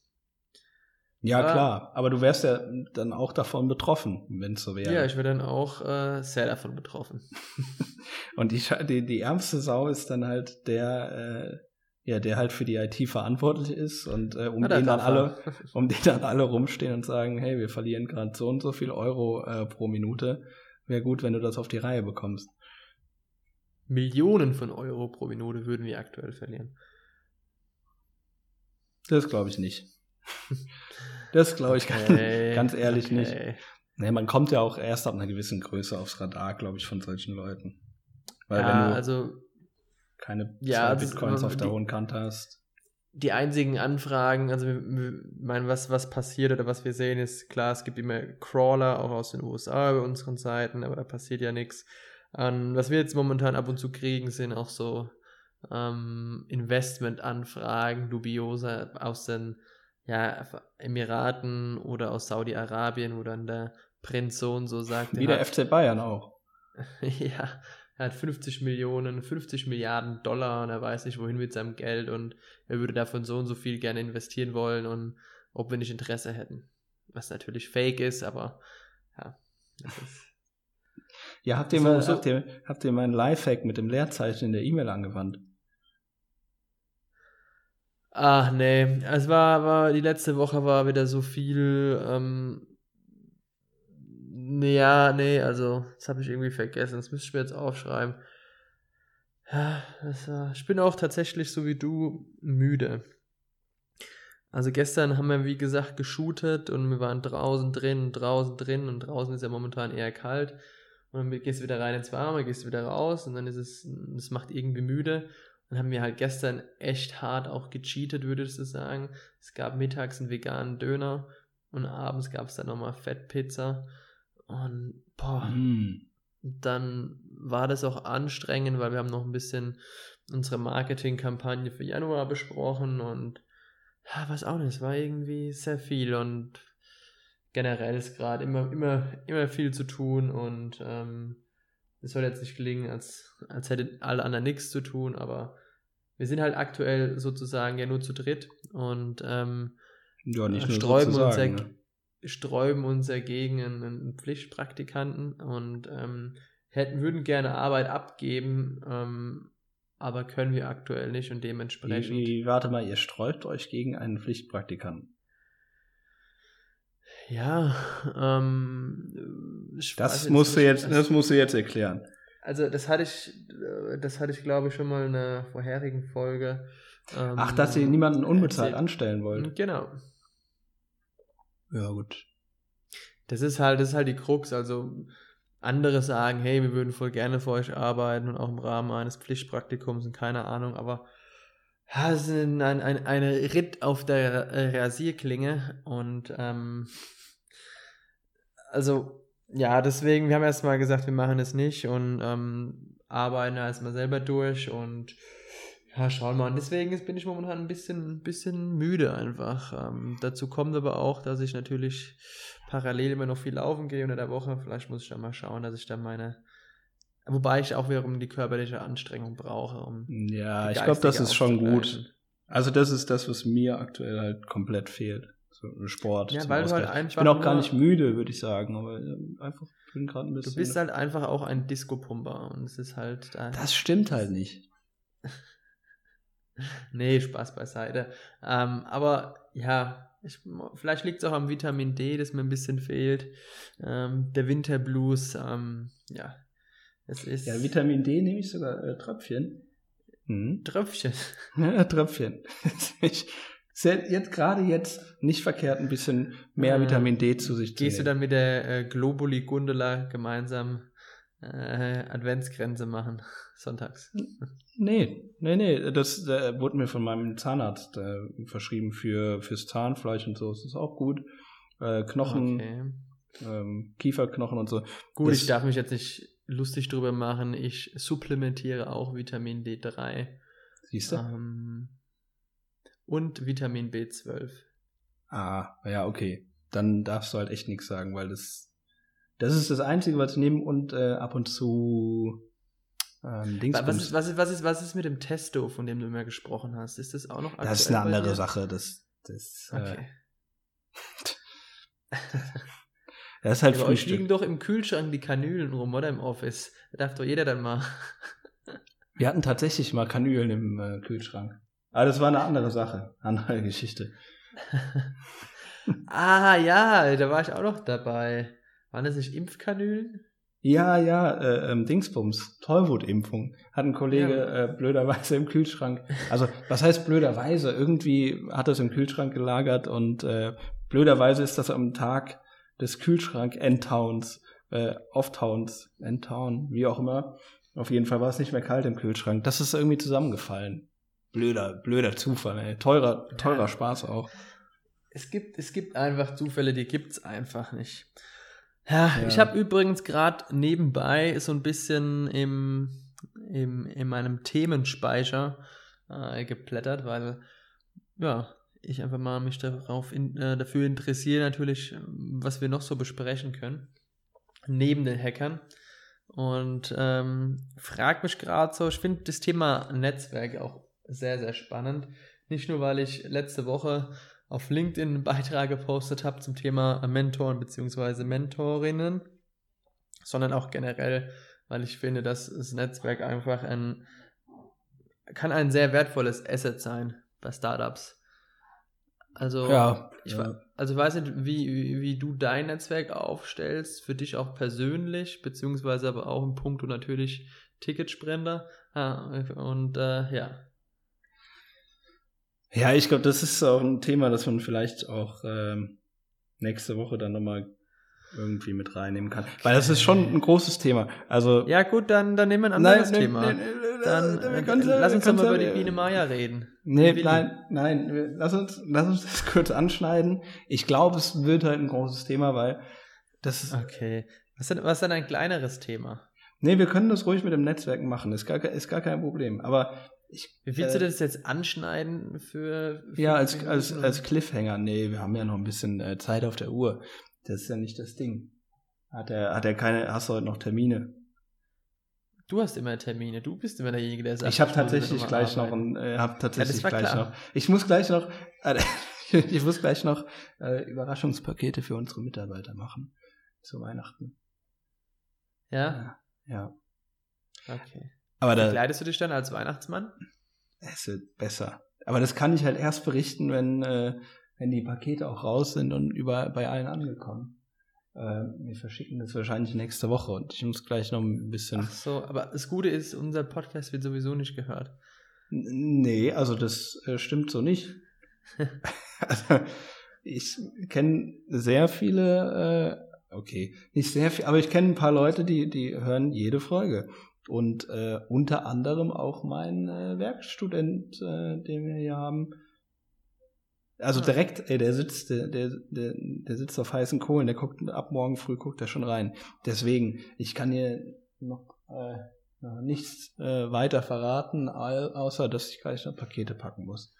Ja, Ah. klar. Aber du wärst ja dann auch davon betroffen, wenn es so wäre. Ja, ich wäre dann auch äh, sehr davon betroffen. Und die, die, die ärmste Sau ist dann halt der, äh, ja, der halt für die IT verantwortlich ist und äh, um da den dann er. alle, um den dann alle rumstehen und sagen, hey, wir verlieren gerade so und so viel Euro äh, pro Minute. Wäre gut, wenn du das auf die Reihe bekommst. Millionen von Euro pro Minute würden wir aktuell verlieren. Das glaube ich nicht. Das glaube ich ganz, Okay, ganz ehrlich nicht. okay. Nee, man kommt ja auch erst ab einer gewissen Größe aufs Radar, glaube ich, von solchen Leuten. Weil ja, wenn du also keine Ja, ist Bitcoins auf der die- hohen Kante hast. die einzigen Anfragen, also meine, was, was passiert oder was wir sehen, ist klar, es gibt immer Crawler, auch aus den USA über unseren Seiten, aber da passiert ja nichts. Ähm, was wir jetzt momentan ab und zu kriegen, sind auch so ähm, Investmentanfragen, dubiose aus den ja, Emiraten oder aus Saudi-Arabien, wo dann der Prinz so und so sagt, Wie er der hat- FC Bayern auch. ja, er hat 50 Millionen, 50 Milliarden Dollar und er weiß nicht, wohin mit seinem Geld und er würde davon so und so viel gerne investieren wollen und ob wir nicht Interesse hätten. Was natürlich fake ist, aber ja, das ist. Ja, habt ihr, mal, so- habt ihr, habt ihr meinen Lifehack mit dem Leerzeichen in der E-Mail angewandt? Ach nee, es war, war, die letzte Woche war wieder so viel, ähm, nee, ja, nee, also, das habe ich irgendwie vergessen, das müsste ich mir jetzt aufschreiben. Ja, das war, ich bin auch tatsächlich so wie du müde. Also gestern haben wir, wie gesagt, geshootet und wir waren draußen drin und draußen drin und draußen ist ja momentan eher kalt. Und dann gehst du wieder rein ins Warme, gehst du wieder raus und dann ist es, es macht irgendwie müde. Und haben wir halt gestern echt hart auch gecheatet, würdest du sagen. Es gab mittags einen veganen Döner und abends gab es dann nochmal Fettpizza. Und boah, Hm. dann war das auch anstrengend, weil wir haben noch ein bisschen unsere Marketingkampagne für Januar besprochen und ja, was auch nicht, es war irgendwie sehr viel und generell ist gerade immer, immer, immer viel zu tun und ähm, es soll jetzt nicht klingen, als, als hätten alle anderen nichts zu tun, aber wir sind halt aktuell sozusagen ja nur zu dritt und ähm, Ja, nicht äh, nur sträuben, uns ne? sträuben uns ja gegen einen, Pflichtpraktikanten und ähm, hätten, würden gerne Arbeit abgeben, ähm, aber können wir aktuell nicht und dementsprechend. wie, warte mal, ihr sträubt euch gegen einen Pflichtpraktikanten. Ja, ähm, Das musst du jetzt, also- das musst du jetzt erklären. Also das hatte ich, äh, das hatte ich glaube ich schon mal in einer vorherigen Folge. ähm, Ach, dass ihr niemanden unbezahlt erzählt. anstellen wollt. Genau. Ja, gut. Das ist halt, das ist halt die Krux. Also andere sagen, hey, wir würden voll gerne für euch arbeiten und auch im Rahmen eines Pflichtpraktikums und keine Ahnung, aber ja, es ist ein, ein, ein, ein Ritt auf der äh, Rasierklinge und ähm, also ja, deswegen, wir haben erstmal gesagt, wir machen es nicht und ähm, arbeiten erstmal selber durch und ja, schauen mal. Und deswegen bin ich momentan ein bisschen, ein bisschen müde einfach. Ähm, dazu kommt aber auch, dass ich natürlich parallel immer noch viel laufen gehe unter der Woche. Vielleicht muss ich dann mal schauen, dass ich dann meine. Wobei ich auch wiederum die körperliche Anstrengung brauche, um. Ja, ich glaube, das ist schon gut. Also das ist das, was mir aktuell halt komplett fehlt. Sport. Ja, weil du halt einfach ich bin auch gar nicht müde, würde ich sagen, aber äh, einfach bin gerade ein Du bisschen. bist halt einfach auch ein Disco-Pumper und es ist halt. Da, das stimmt halt nicht. Nee, Spaß beiseite. Ähm, aber ja, ich, vielleicht liegt es auch am Vitamin D, das mir ein bisschen fehlt. Ähm, der Winterblues, ähm, ja, es ist Ja, Vitamin D nehme ich sogar äh, Tröpfchen. Mhm. Tröpfchen. Ja, Tröpfchen. ich, sehr- jetzt gerade jetzt nicht verkehrt, ein bisschen mehr Äh, Vitamin D zu sich zu Gehst du nehmen. dann mit der äh, Globuli Gundela gemeinsam äh, Adventsgrenze machen, sonntags? Nee, nee, nee, das äh, wurde mir von meinem Zahnarzt äh, verschrieben für fürs Zahnfleisch und so. Das ist auch gut. Äh, Knochen, Okay. ähm, Kieferknochen und so. Gut, Das- ich darf mich jetzt nicht lustig drüber machen. Ich supplementiere auch Vitamin D3 Siehst du? ähm, und Vitamin B12. Ah, ja, okay. Dann darfst du halt echt nichts sagen, weil das das ist das Einzige, was ich nehme und äh, ab und zu ähm, Dings. Was ist, was, ist, was, ist, was ist mit dem Testo, von dem du immer gesprochen hast? Ist das auch noch das ist eine andere? Sache. Das, das, äh, Okay. das ist halt bei euch liegen doch im Kühlschrank die Kanülen rum, oder im Office? Da darf doch jeder dann mal. Wir hatten tatsächlich mal Kanülen im äh, Kühlschrank. Aber das war eine andere Sache, andere Geschichte. ah, ja, da war ich auch noch dabei. Waren das nicht Impfkanülen? Ja, ja, äh, ähm, Dingsbums, Tollwutimpfung. Hat ein Kollege Ja. äh, blöderweise im Kühlschrank. Also, was heißt blöderweise? Irgendwie hat es im Kühlschrank gelagert und äh, blöderweise ist das am Tag des Kühlschrank Endtowns, äh, Off-Towns, Endtown, wie auch immer. Auf jeden Fall war es nicht mehr kalt im Kühlschrank. Das ist irgendwie zusammengefallen. Blöder, blöder Zufall, ey. Teurer, teurer ja. Spaß auch. Es gibt, es gibt einfach Zufälle, die gibt's einfach nicht. Ja, ja. ich habe übrigens gerade nebenbei so ein bisschen im, im, in meinem Themenspeicher äh, geplättert, weil ja, ich einfach mal mich darauf in, äh, dafür interessiere, natürlich, was wir noch so besprechen können, neben den Hackern. Und ähm, frag mich gerade so, ich finde das Thema Netzwerk auch sehr, sehr spannend. Nicht nur, weil ich letzte Woche auf LinkedIn einen Beitrag gepostet habe zum Thema Mentoren bzw. Mentorinnen, sondern auch generell, weil ich finde, dass das Netzwerk einfach ein kann ein sehr wertvolles Asset sein bei Startups. Also, ja, ich, ja. also weiß nicht, wie, wie, wie, du dein Netzwerk aufstellst, für dich auch persönlich, beziehungsweise aber auch im Punkt natürlich Ticketsprender. Ah, und äh, ja. Ja, ich glaube, das ist auch ein Thema, das man vielleicht auch ähm, nächste Woche dann nochmal irgendwie mit reinnehmen kann. Weil das ist schon ein großes Thema. Also ja gut, dann, dann nehmen wir ein anderes nein, Thema. Nein, nein, dann äh, lass uns doch mal über die Biene Maya reden. Nee, nein, nein, lass uns, lass uns das kurz anschneiden. Ich glaube, es wird halt ein großes Thema, weil das ist Okay. Was ist, denn, was ist denn ein kleineres Thema? Nee, wir können das ruhig mit dem Netzwerken machen, ist gar, ist gar kein Problem. Aber ich, Wie willst äh, du das jetzt anschneiden für. für ja, als, als, als Cliffhanger. Nee, wir haben ja noch ein bisschen äh, Zeit auf der Uhr. Das ist ja nicht das Ding. Hat er, hat er keine, hast du heute noch Termine? Du hast immer Termine, du bist immer derjenige, der sagt. Ich habe tatsächlich gleich arbeiten. noch ein, äh, hab tatsächlich ja, gleich klar. noch. Ich muss gleich noch, äh, ich muss gleich noch äh, Überraschungspakete für unsere Mitarbeiter machen zu Weihnachten. Ja. Ja. Okay. Aber da, Kleidest du dich dann als Weihnachtsmann? Es wird besser. Aber das kann ich halt erst berichten, wenn äh, wenn die Pakete auch raus sind und über, bei allen angekommen. Äh, wir verschicken das wahrscheinlich nächste Woche und ich muss gleich noch ein bisschen. Ach so, aber das Gute ist, unser Podcast wird sowieso nicht gehört. Nee, also das äh, stimmt so nicht. also, ich kenne sehr viele, äh, okay, nicht sehr viel, aber ich kenne ein paar Leute, die, die hören jede Folge. Und äh, unter anderem auch mein äh, Werkstudent, äh, den wir hier haben, also direkt, ey, der sitzt, der, der, der, der sitzt auf heißen Kohlen, der guckt ab morgen früh guckt er schon rein. Deswegen, ich kann hier noch äh, nichts äh, weiter verraten, außer dass ich gleich noch Pakete packen muss.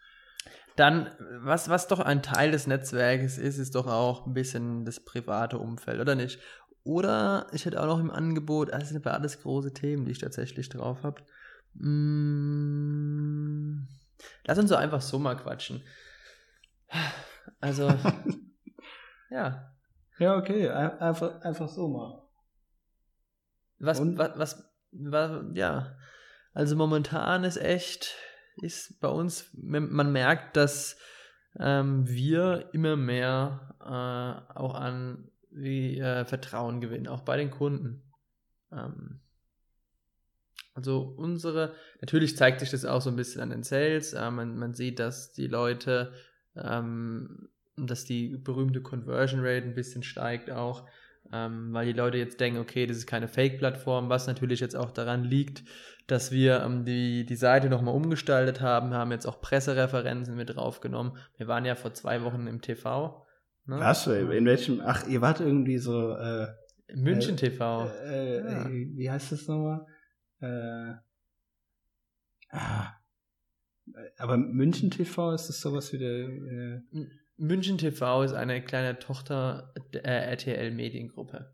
Dann, was, was doch ein Teil des Netzwerkes ist, ist doch auch ein bisschen das private Umfeld, oder nicht? Oder ich hätte auch noch im Angebot, das sind aber alles große Themen, die ich tatsächlich drauf habe. Hm, lass uns so einfach so mal quatschen. Also, ja. Ja, okay, einfach, einfach so mal. Was, was, was, was, ja. Also momentan ist echt, ist bei uns, man merkt, dass ähm, wir immer mehr äh, auch an wie, äh, Vertrauen gewinnen, auch bei den Kunden. Ähm, also unsere, natürlich zeigt sich das auch so ein bisschen an den Sales. Äh, man, man sieht, dass die Leute ähm, dass die berühmte Conversion Rate ein bisschen steigt auch, ähm, weil die Leute jetzt denken, okay, das ist keine Fake-Plattform, was natürlich jetzt auch daran liegt, dass wir ähm, die, die Seite nochmal umgestaltet haben, haben jetzt auch Pressereferenzen mit draufgenommen. Wir waren ja vor zwei Wochen im TV. Ne? Was? In welchem? Ach, ihr wart irgendwie so. Äh, München äh, TV. Äh, ja. Wie heißt das nochmal? Äh, ah, aber München TV ist das sowas wie der. Äh München TV ist eine kleine Tochter der RTL Mediengruppe.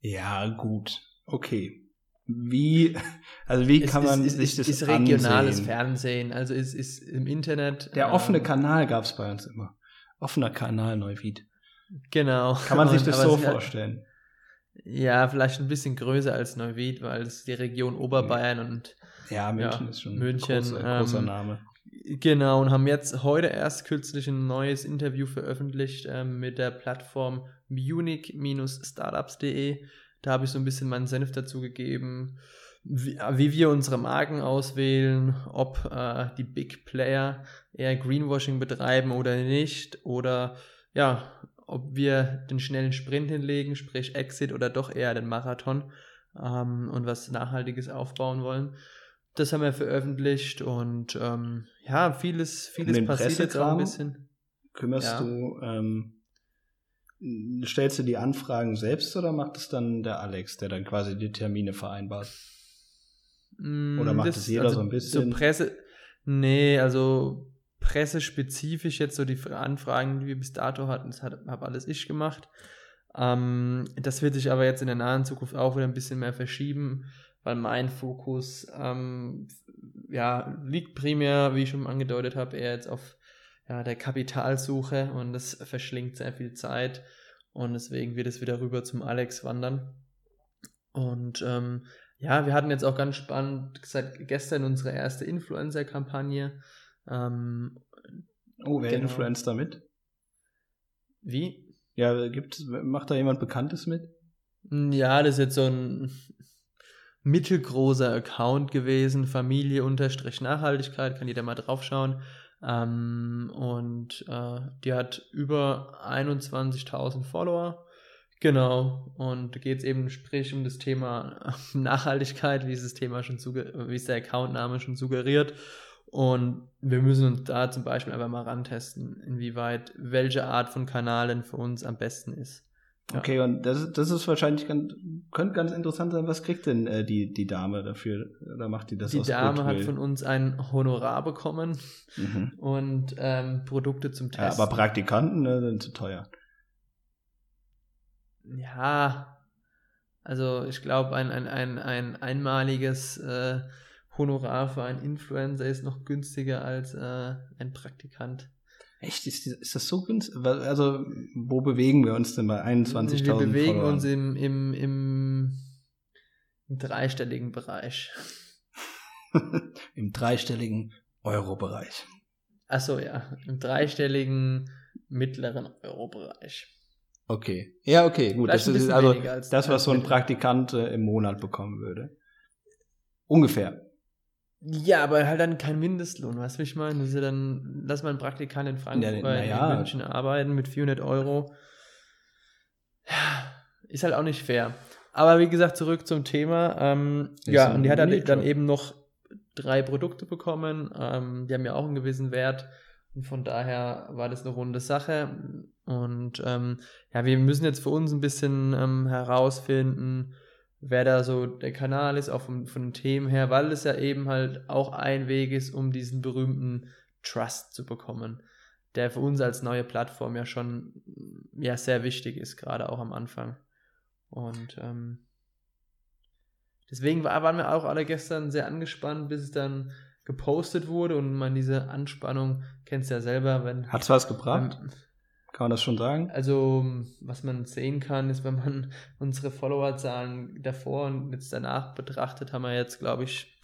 Ja, gut. Okay. Wie, also wie kann man ist, sich ist, das ist regionales ansehen? Fernsehen, also ist, ist im Internet. Der offene ähm, Kanal gab es bei uns immer. Offener Kanal Neuwied. Genau. Kann man sich das so vorstellen? Ja, vielleicht ein bisschen größer als Neuwied, weil es die Region Oberbayern mhm. und ja, München ja, ist schon München, ein großer, großer ähm, Name. Genau, und haben jetzt heute erst kürzlich ein neues Interview veröffentlicht ähm, mit der Plattform munich-startups.de. Da habe ich so ein bisschen meinen Senf dazu gegeben, wie, wie wir unsere Marken auswählen, ob äh, die Big Player eher Greenwashing betreiben oder nicht, oder ja, ob wir den schnellen Sprint hinlegen, sprich Exit oder doch eher den Marathon ähm, und was Nachhaltiges aufbauen wollen. Das haben wir veröffentlicht und ähm, ja, vieles, vieles passiert jetzt auch ein bisschen. Kümmerst Ja. du, ähm, stellst du die Anfragen selbst oder macht es dann der Alex, der dann quasi die Termine vereinbart? Oder Mm, macht es jeder so ein bisschen? So Presse, nee, also pressespezifisch jetzt so die Anfragen, die wir bis dato hatten, das habe alles ich gemacht. Ähm, das wird sich aber jetzt in der nahen Zukunft auch wieder ein bisschen mehr verschieben, weil mein Fokus ähm, ja, liegt primär, wie ich schon angedeutet habe, eher jetzt auf ja, der Kapitalsuche und das verschlingt sehr viel Zeit und deswegen wird es wieder rüber zum Alex wandern. Und ähm, ja, wir hatten jetzt auch ganz spannend seit gestern unsere erste Influencer-Kampagne. Ähm, Oh, wer Genau. influenzt da mit? wie? Ja, gibt, macht da jemand Bekanntes mit? Ja, das ist jetzt so ein mittelgroßer Account gewesen, Familie-Nachhaltigkeit, kann jeder mal draufschauen. Ähm, und äh, die hat über 21.000 Follower. Genau. Und da geht es eben sprich um das Thema Nachhaltigkeit, wie es das Thema schon wie es der Accountname schon suggeriert. Und wir müssen uns da zum Beispiel einfach mal rantesten, inwieweit welche Art von Kanal denn für uns am besten ist. Ja. Okay, und das, das ist wahrscheinlich ganz, könnte ganz interessant sein. Was kriegt denn äh, die, die Dame dafür? Oder macht die das Die Dame hat Goodwill? von uns ein Honorar bekommen Mhm. und ähm, Produkte zum Ja, Testen. aber Praktikanten ne, sind zu teuer. Ja, also ich glaube, ein, ein, ein, ein einmaliges äh, Honorar für einen Influencer ist noch günstiger als äh, ein Praktikant. Echt? Ist, ist das so günstig? Also, wo bewegen wir uns denn bei 21.000 Wir bewegen Followern? uns im, im, im, im dreistelligen Bereich. Im dreistelligen Euro-Bereich. Achso, ja, im dreistelligen mittleren Euro-Bereich. Okay. Ja, okay, gut. Vielleicht Das ist also als- das, was so ein. Praktikant äh, im Monat bekommen würde. Ungefähr. Ja, aber halt dann kein Mindestlohn, weißt du, wie ich meine? Ja dann, lass mal einen Praktikant in Frankfurt Ja, bei ja. in München arbeiten mit 400 Euro. Ja, ist halt auch nicht fair. Aber wie gesagt, zurück zum Thema. Ähm, ja, und die hat dann, dann eben noch drei Produkte bekommen. Ähm, die haben ja auch einen gewissen Wert. Und von daher war das eine runde Sache. Und ähm, ja, wir müssen jetzt für uns ein bisschen ähm, herausfinden, wer da so der Kanal ist, auch von, von den Themen her, weil es ja eben halt auch ein Weg ist, um diesen berühmten Trust zu bekommen, der für uns als neue Plattform ja schon ja, sehr wichtig ist, gerade auch am Anfang. Und ähm, deswegen war, waren wir auch alle gestern sehr angespannt, bis es dann gepostet wurde und man diese Anspannung kennst du ja selber, wenn Hat's was gebracht? ähm, Kann man das schon sagen? also, was man sehen kann, ist, wenn man unsere Followerzahlen davor und jetzt danach betrachtet, haben wir jetzt, glaube ich,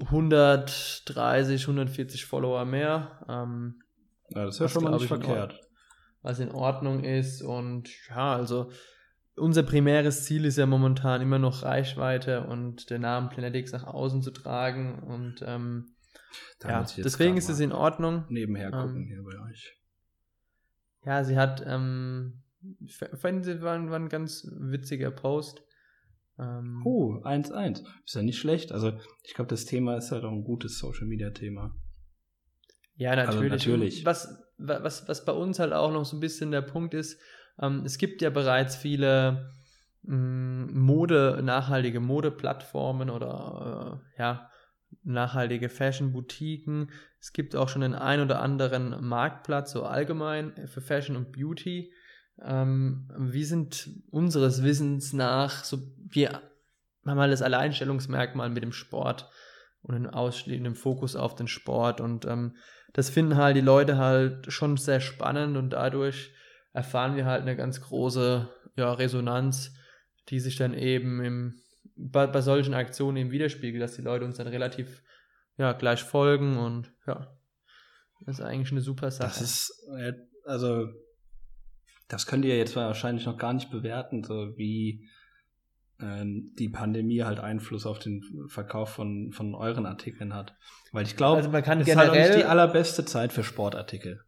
130, 140 Follower mehr, ähm, Ja, das ist ja schon mal nicht in verkehrt. was in Ordnung ist. Und ja, also unser primäres Ziel ist ja momentan immer noch Reichweite und den Namen Planetix nach außen zu tragen. Und ähm, ja, deswegen ist es in Ordnung. Nebenher gucken ähm, hier bei euch. Ja, sie hat, ähm, fand, sie war, ein- war ein ganz witziger Post. Ähm, Oh, 1-1. Ist ja nicht schlecht. Also, ich glaube, das Thema ist halt auch ein gutes Social-Media-Thema. ja, natürlich. also natürlich. Was, wa- was, was bei uns halt auch noch so ein bisschen der Punkt ist, ähm, es gibt ja bereits viele mh, Mode, nachhaltige Modeplattformen oder äh, ja, nachhaltige Fashion-Boutiquen. Es gibt auch schon den ein oder anderen Marktplatz, so allgemein für Fashion und Beauty. Ähm, wir sind unseres Wissens nach, so, wir haben halt das Alleinstellungsmerkmal mit dem Sport und den ausschließenden Fokus auf den Sport. Und ähm, das finden halt die Leute halt schon sehr spannend und dadurch erfahren wir halt eine ganz große ja, Resonanz, die sich dann eben im, bei, bei solchen Aktionen eben widerspiegelt, dass die Leute uns dann relativ ja, gleich folgen und ja, das ist eigentlich eine super Sache. Das ist, äh, also, das könnt ihr jetzt wahrscheinlich noch gar nicht bewerten, so wie ähm, die Pandemie halt Einfluss auf den Verkauf von, von euren Artikeln hat. Weil ich glaube, Also man kann es ist halt auch nicht generell- die allerbeste Zeit für Sportartikel.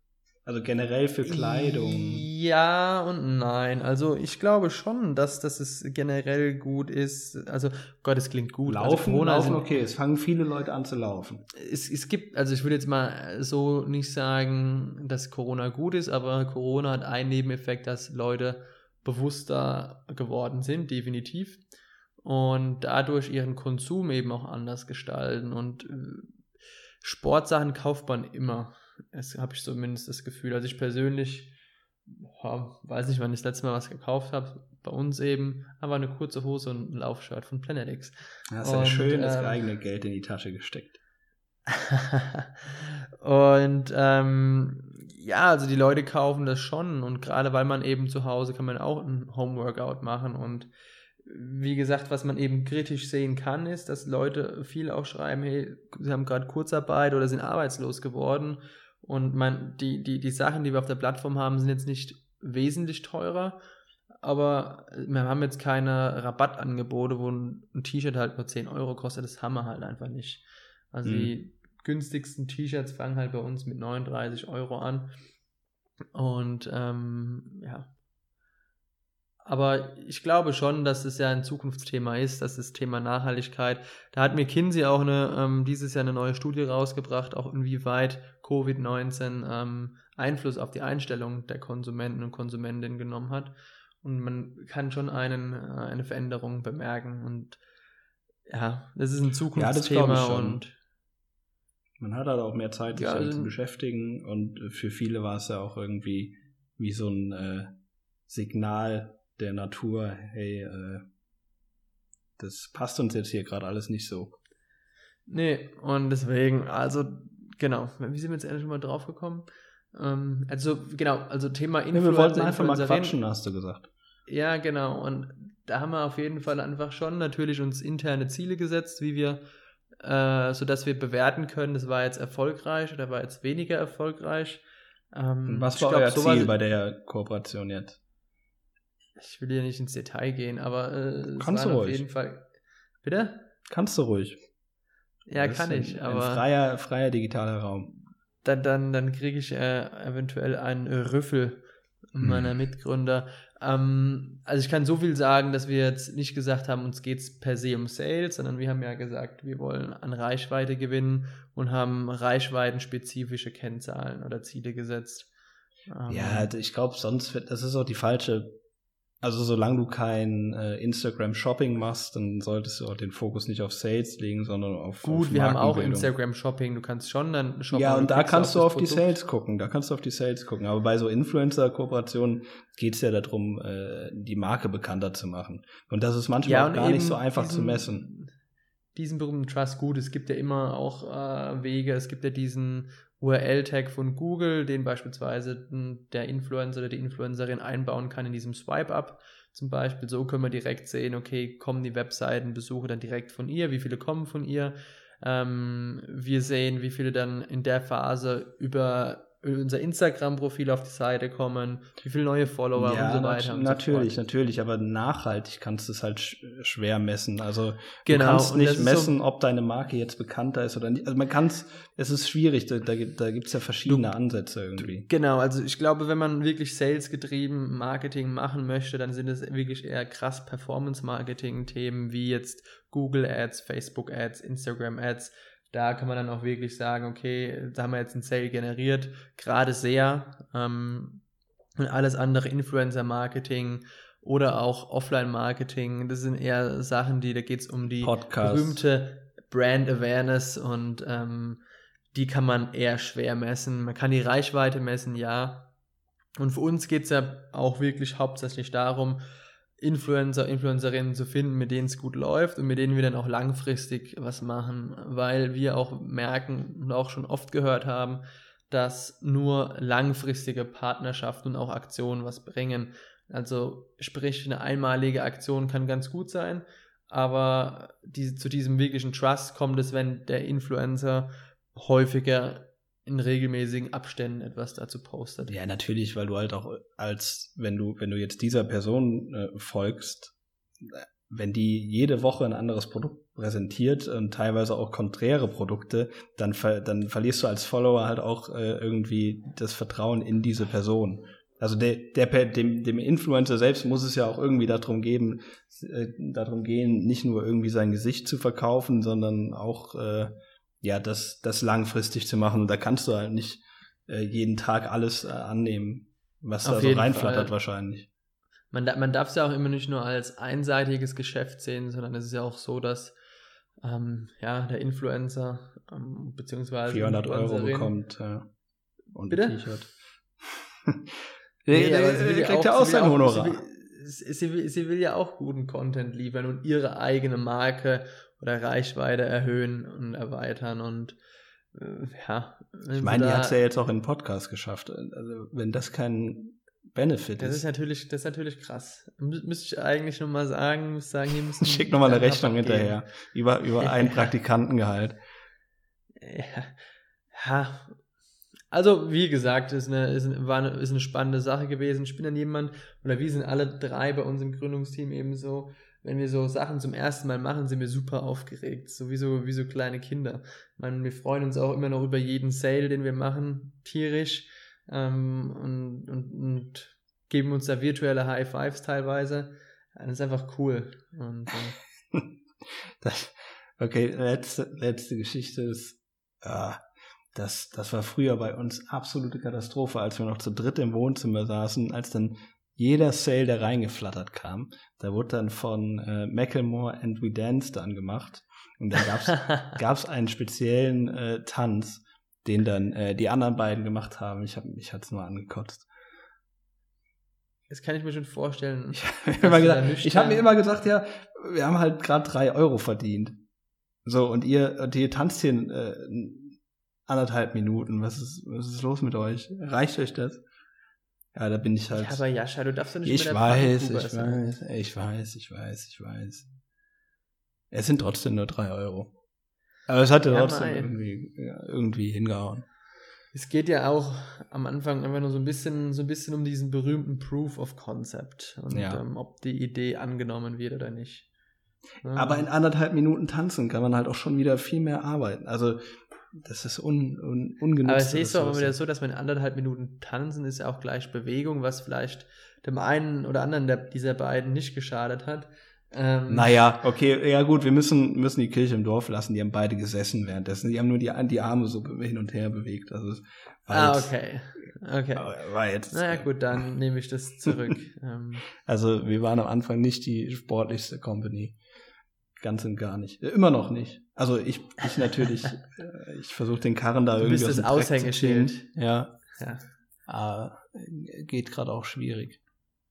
Also generell für Kleidung. Ja und nein. Also ich glaube schon, dass, dass es generell gut ist. Also Gott, es klingt gut. Laufen, also laufen sind, okay. Es fangen viele Leute an zu laufen. es, es gibt, also ich würde jetzt mal so nicht sagen, dass Corona gut ist, aber Corona hat einen Nebeneffekt, dass Leute bewusster geworden sind, definitiv. Und dadurch ihren Konsum eben auch anders gestalten. Und äh, Sportsachen kauft man immer. Das habe ich zumindest das Gefühl. Also ich persönlich ja, weiß nicht, wann ich das letzte Mal was gekauft habe. Bei uns eben aber eine kurze Hose und ein Laufshirt von Planetix. Hast ja schön das ähm, eigene Geld in die Tasche gesteckt. und ähm, ja, also die Leute kaufen das schon und gerade weil man eben zu Hause kann man auch ein Homeworkout machen und wie gesagt, was man eben kritisch sehen kann, ist, dass Leute viel auch schreiben, hey, sie haben gerade Kurzarbeit oder sind arbeitslos geworden und man, die, die, die Sachen, die wir auf der Plattform haben, sind jetzt nicht wesentlich teurer, aber wir haben jetzt keine Rabattangebote, wo ein, ein T-Shirt halt nur 10 Euro kostet, das haben wir halt einfach nicht. Also Mhm. die günstigsten T-Shirts fangen halt bei uns mit 39 Euro an. Und ähm, ja. Aber ich glaube schon, dass es ja ein Zukunftsthema ist, dass das Thema Nachhaltigkeit. Da hat McKinsey auch eine, ähm, dieses Jahr eine neue Studie rausgebracht, auch inwieweit Covid-19 ähm, Einfluss auf die Einstellung der Konsumenten und Konsumentinnen genommen hat. Und man kann schon einen, äh, eine Veränderung bemerken. Und ja, das ist ein Zukunftsthema schon. und Man hat halt auch mehr Zeit, sich Ja, damit zu beschäftigen und für viele war es ja auch irgendwie wie so ein äh, Signal der Natur, hey, äh, das passt uns jetzt hier gerade alles nicht so. Nee, und deswegen, also, genau, wie sind wir jetzt endlich mal drauf gekommen? Ähm, also, genau, also Thema Ja, wir wollten einfach mal quatschen, hast du gesagt. Ja, genau, und da haben wir auf jeden Fall einfach schon natürlich uns interne Ziele gesetzt, wie wir, äh, sodass wir bewerten können, das war jetzt erfolgreich oder war jetzt weniger erfolgreich. Ähm, was war euer Ziel bei der Kooperation jetzt? Ich will hier nicht ins Detail gehen, aber äh, es Kannst du auf ruhig. jeden Fall. Bitte? Kannst du ruhig. Ja, Das kann ich, ein, aber. Ein freier, freier digitaler Raum. dann, dann, dann kriege ich äh, eventuell einen Rüffel meiner Hm. Mitgründer. Ähm, also ich kann so viel sagen, dass wir jetzt nicht gesagt haben, uns geht es per se um Sales, sondern wir haben ja gesagt, wir wollen an Reichweite gewinnen und haben reichweitenspezifische Kennzahlen oder Ziele gesetzt. Ähm, Ja, ich glaube, sonst wird, das ist auch die falsche. Also solange du kein äh, Instagram Shopping machst, dann solltest du auch den Fokus nicht auf Sales legen, sondern auf gut, auf wir haben auch. Instagram Shopping, du kannst schon dann shoppen. Ja, und da kannst du das auf die. Sales gucken. Da kannst du auf die Sales gucken. Aber bei so Influencer-Kooperationen geht es ja darum, äh, die Marke bekannter zu machen. Und das ist manchmal auch und gar nicht so einfach zu diesen- messen. Diesen berühmten Trust gut, es gibt ja immer auch äh, Wege, es gibt ja diesen URL-Tag von Google, den beispielsweise m, der Influencer oder die Influencerin einbauen kann in diesem Swipe-Up zum Beispiel. So können wir direkt sehen, okay, kommen die Webseitenbesuche dann direkt von ihr, wie viele kommen von ihr. Ähm, wir sehen, wie viele dann in der Phase über unser Instagram-Profil auf die Seite kommen, wie viele neue Follower und so weiter. und so natürlich, fort. natürlich, aber nachhaltig kannst du es halt sch schwer messen. Also Genau, du kannst nicht ist so- messen, ob deine Marke jetzt bekannter ist oder nicht. Also man kann es, es ist schwierig, da, da, gibt- da gibt es ja verschiedene Ansätze irgendwie. Genau, also ich glaube, wenn man wirklich Sales-getrieben Marketing machen möchte, dann sind es wirklich eher krass Performance-Marketing-Themen wie jetzt Google Ads, Facebook Ads, Instagram Ads. Da kann man dann auch wirklich sagen, okay, da haben wir jetzt einen Sale generiert, gerade sehr. Ähm, und alles andere, Influencer-Marketing oder auch Offline-Marketing, das sind eher Sachen, die, da geht es um die Podcast. berühmte Brand Awareness und ähm, die kann man eher schwer messen. Man kann die Reichweite messen, ja. Und für uns geht es ja auch wirklich hauptsächlich darum, Influencer, Influencerinnen zu finden, mit denen es gut läuft und mit denen wir dann auch langfristig was machen, weil wir auch merken und auch schon oft gehört haben, dass nur langfristige Partnerschaften und auch Aktionen was bringen. Also sprich, eine einmalige Aktion kann ganz gut sein, aber die, zu diesem wirklichen Trust kommt es, wenn der Influencer häufiger in regelmäßigen Abständen etwas dazu postet. Ja, natürlich, weil du halt auch als, wenn du, wenn du jetzt dieser Person äh, folgst, wenn die jede Woche ein anderes Produkt präsentiert und teilweise auch konträre Produkte, dann, ver dann verlierst du als Follower halt auch äh, irgendwie das Vertrauen in diese Person. Also der, der dem, dem Influencer selbst muss es ja auch irgendwie darum geben, äh, darum gehen, nicht nur irgendwie sein Gesicht zu verkaufen, sondern auch äh, ja das, das langfristig zu machen. Und da kannst du halt nicht äh, jeden Tag alles äh, annehmen, was Auf da so reinflattert Fall. wahrscheinlich. Man, man darf es ja auch immer nicht nur als einseitiges Geschäft sehen, sondern es ist ja auch so, dass ähm, ja, der Influencer ähm, beziehungsweise 400 Euro bekommt äh, und Bitte? ein T-Shirt. nee, der, der, der kriegt ja auch sein Honorar. Sie will, sie, will, sie will ja auch guten Content liefern und ihre eigene Marke oder Reichweite erhöhen und erweitern und äh, ja. Ich meine, die hat es ja jetzt auch in den Podcast geschafft. Also wenn das kein Benefit das ist. natürlich, das ist natürlich krass. Müsste ich eigentlich nochmal sagen, muss sagen, hier müssen. Schick nochmal eine Rechnung hinterher. Über, über ein Praktikantengehalt. Ja. ja. Also, wie gesagt, ist eine, ist, eine, war eine, ist eine spannende Sache gewesen. Ich bin dann jemand, oder wir sind alle drei bei uns im Gründungsteam eben so, wenn wir so Sachen zum ersten Mal machen, sind wir super aufgeregt. So wie so, wie so kleine Kinder. Meine, wir freuen uns auch immer noch über jeden Sale, den wir machen, tierisch ähm, und, und, und, geben uns da virtuelle High Fives teilweise. Das ist einfach cool. Und, äh, das, okay, letzte, letzte Geschichte ist, ja, das, das war früher bei uns absolute Katastrophe, als wir noch zu dritt im Wohnzimmer saßen, als dann jeder Sale, der reingeflattert kam, da wurde dann von äh, Macklemore and We Danced angemacht. Und dann gab's gab's einen speziellen äh, Tanz, den dann äh, die anderen beiden gemacht haben. Ich habe mich hat's nur angekotzt. Das kann ich mir schon vorstellen. Ich habe hab mir immer gesagt, ja, wir haben halt gerade drei Euro verdient. So, und ihr, und ihr tanzt hier äh, anderthalb Minuten. Was ist, was ist los mit euch? Reicht euch das? Ja, da bin ich halt. Ja, aber Jascha, du darfst doch nicht Ich weiß, ich weiß, ich weiß, ich weiß, ich weiß. Es sind trotzdem nur drei Euro. Aber es hat ja trotzdem irgendwie, ja, irgendwie hingehauen. Es geht ja auch am Anfang einfach nur so ein bisschen, so ein bisschen um diesen berühmten Proof of Concept und ja. ähm, ob die Idee angenommen wird oder nicht. Aber in anderthalb Minuten tanzen kann man halt auch schon wieder viel mehr arbeiten. Also das ist un, un, ungenutzt. Aber es ist so aber wieder so, dass man in anderthalb Minuten tanzen ist ja auch gleich Bewegung, was vielleicht dem einen oder anderen der, dieser beiden nicht geschadet hat. Ähm, naja, okay, ja gut, wir müssen, müssen die Kirche im Dorf lassen. Die haben beide gesessen währenddessen. Die haben nur die, die Arme so hin und her bewegt. Also ah, jetzt, okay. Okay. War jetzt, naja, gut, dann nehme ich das zurück. Ähm. also, wir waren am Anfang nicht die sportlichste Company. Ganz und gar nicht. Immer noch nicht. Also, ich, ich natürlich, äh, ich versuche den Karren da du irgendwie. Bist das Aushängeschild. Ja. ja. Ah, geht gerade auch schwierig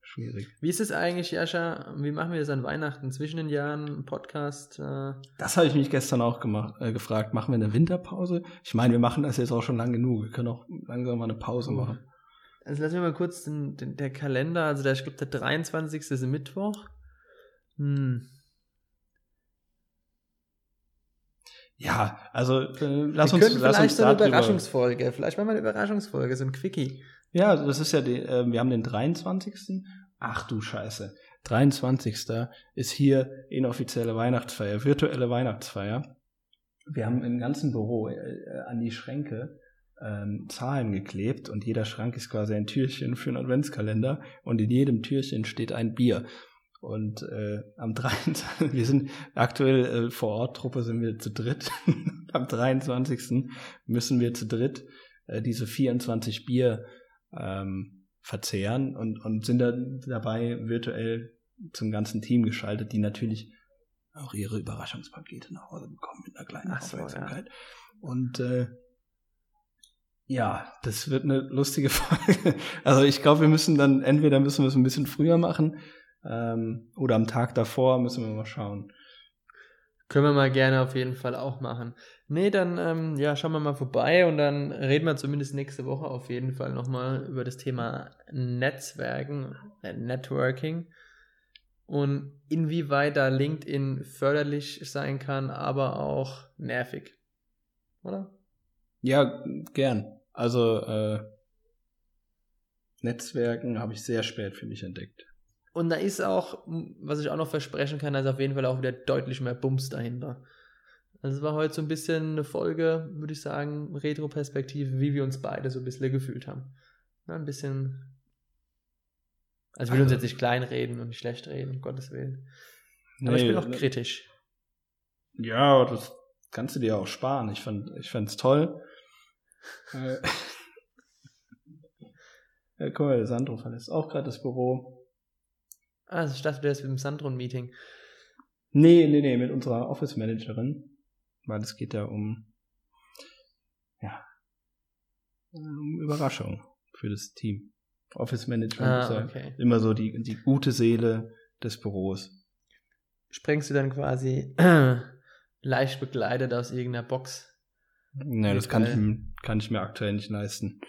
schwierig. Wie ist es eigentlich, Jascha? Wie machen wir das an Weihnachten? Zwischen den Jahren Podcast? Äh das habe ich mich gestern auch gemacht, äh, gefragt. Machen wir eine Winterpause? Ich meine, wir machen das jetzt auch schon lang genug. Wir können auch langsam mal eine Pause oh. machen. Also lassen wir mal kurz den, den, der Kalender, also der, ich glaube, der 23. ist Mittwoch. Hm. Ja, also äh, lass wir uns können lass vielleicht uns so eine Überraschungsfolge, vielleicht machen wir eine Überraschungsfolge, so ein Quickie. Ja, das ist ja die, äh, wir haben den 23. Ach du Scheiße. 23. ist hier inoffizielle Weihnachtsfeier, virtuelle Weihnachtsfeier. Wir haben im ganzen Büro äh, an die Schränke ähm, Zahlen geklebt und jeder Schrank ist quasi ein Türchen für einen Adventskalender und in jedem Türchen steht ein Bier. Und äh, am 23. wir sind aktuell äh, vor Ort, Truppe sind wir zu dritt. am 23. müssen wir zu dritt äh, diese 24 Bier ähm, verzehren und, und sind dann dabei virtuell zum ganzen Team geschaltet, die natürlich auch ihre Überraschungspakete nach Hause bekommen mit einer kleinen so, Aufmerksamkeit. Ja. Und äh, ja, das wird eine lustige Folge. Also ich glaube, wir müssen dann, entweder müssen wir es ein bisschen früher machen ähm, oder am Tag davor müssen wir mal schauen. Können wir mal gerne auf jeden Fall auch machen. Nee, dann ähm, ja, schauen wir mal vorbei und dann reden wir zumindest nächste Woche auf jeden Fall nochmal über das Thema Netzwerken, äh, Networking und inwieweit da LinkedIn förderlich sein kann, aber auch nervig. Oder? Ja, gern. Also äh, Netzwerken habe ich sehr spät für mich entdeckt. Und da ist auch, was ich auch noch versprechen kann, da ist auf jeden Fall auch wieder deutlich mehr Bums dahinter. Also es war heute so ein bisschen eine Folge, würde ich sagen, Retro-Perspektive, wie wir uns beide so ein bisschen gefühlt haben. Na, ein bisschen Also ich will uns Also- jetzt nicht kleinreden und nicht schlecht reden, um Gottes Willen. Aber ich Nee, bin auch ne- kritisch. Ja, das kannst du dir auch sparen. Ich fand ich fand's toll. Äh, ja, guck mal, der Sandro verlässt auch gerade das Büro. Ah, also ich dachte, du wärst mit dem Sandron-Meeting. Nee, nee, nee, mit unserer Office Managerin. Weil es geht ja um, ja, um Überraschung für das Team. Office Management ist Ah, ja okay. immer so die, die gute Seele des Büros. Sprengst du dann quasi leicht begleitet aus irgendeiner Box? Nee, das kann ich, kann ich mir aktuell nicht leisten.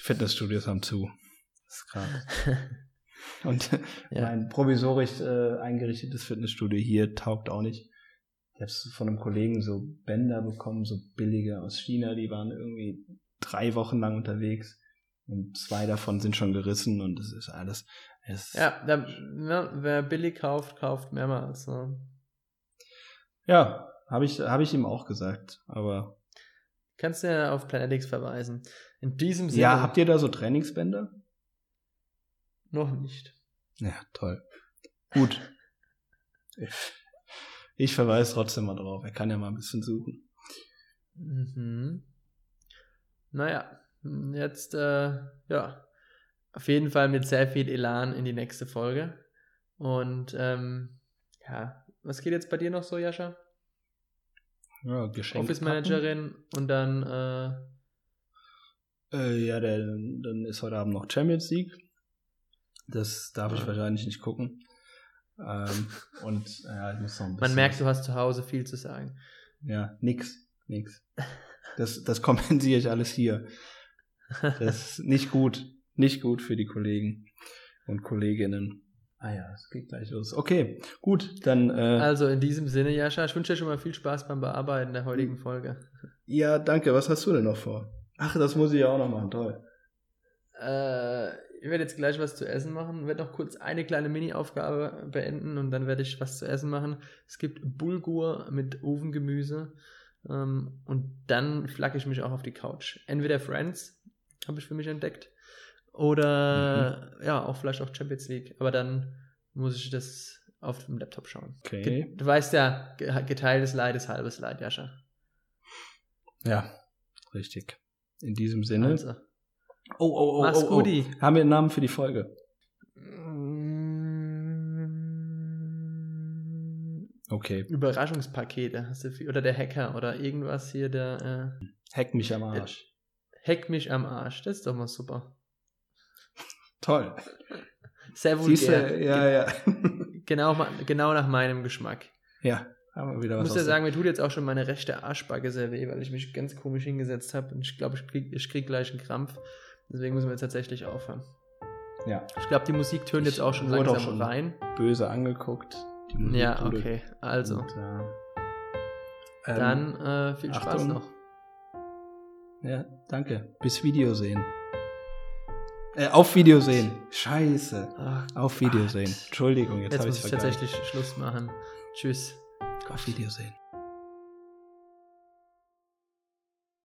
Fitnessstudios haben zu. Das ist gerade. Und Ja. mein provisorisch äh, eingerichtetes Fitnessstudio hier taugt auch nicht. Ich habe von einem Kollegen so Bänder bekommen, so billige aus China, die waren irgendwie drei Wochen lang unterwegs. Und zwei davon sind schon gerissen und es ist alles. Es, Ja, da, ne, wer billig kauft, kauft mehrmals. Ne? ja habe ich, hab ich ihm auch gesagt. Aber Kannst du ja auf Planetix verweisen. In diesem Sinne ja, habt ihr da so Trainingsbänder? Noch nicht. Ja, toll. Gut. Ich, ich verweise trotzdem mal drauf. Er kann ja mal ein bisschen suchen. Mhm. Naja, jetzt, äh, ja, auf jeden Fall mit sehr viel Elan in die nächste Folge. Und, ähm, ja, was geht jetzt bei dir noch so, Jascha? Ja, Geschenke Office. Managerin und dann, äh, Äh, ja, der, dann ist heute Abend noch Champions League. Das darf ich wahrscheinlich nicht gucken. Ähm, und ja, ich muss noch ein bisschen. man merkt, du hast zu Hause viel zu sagen. Ja, nix. Nix. Das, das kompensiere ich alles hier. Das ist nicht gut. Nicht gut für die Kollegen und Kolleginnen. Ah ja, es geht gleich los. Okay, gut, dann äh, Also in diesem Sinne, Jascha, ich wünsche dir schon mal viel Spaß beim Bearbeiten der heutigen Folge. ja, danke. Was hast du denn noch vor? Ach, das muss ich ja auch noch machen. Toll. Äh, ich werde jetzt gleich was zu essen machen, werde noch kurz eine kleine Mini-Aufgabe beenden und dann werde ich was zu essen machen. Es gibt Bulgur mit Ofengemüse ähm, und dann flacke ich mich auch auf die Couch. Entweder Friends, habe ich für mich entdeckt, oder ja, auch vielleicht auch Champions League, aber dann muss ich das auf dem Laptop schauen. Okay. Du weißt ja, ge- geteiltes Leid ist halbes Leid, Jascha. Ja, richtig. In diesem Sinne. Also, Oh, oh, oh, mach's oh, oh. Haben wir einen Namen für die Folge? Okay. Überraschungspakete hast du viel, oder der Hacker oder irgendwas hier, der äh, Hack mich am Arsch. Hack mich am Arsch. Das ist doch mal super. Toll. Sehr Siehst vulgär. du, ja, ja. Ge- Genau, genau nach meinem Geschmack. ja, haben wir wieder Ich was muss ja sagen, mir tut jetzt auch schon meine rechte Arschbacke sehr weh, weil ich mich ganz komisch hingesetzt habe und ich glaube, ich krieg, ich krieg gleich einen Krampf. Deswegen müssen wir jetzt tatsächlich aufhören. Ja, Ich glaube, die Musik tönt Ich jetzt auch schon langsam auch schon rein. böse angeguckt. Ja, okay. Also, Und, äh, ähm, dann äh, viel Spaß Achtung. noch. Ja, danke. Bis Videosehen. Äh, auf Videosehen. Scheiße. Ach, Auf Wiedersehen. Gott. Entschuldigung, jetzt, Jetzt habe ich muss ich tatsächlich Schluss machen. Tschüss. Auf Wiedersehen.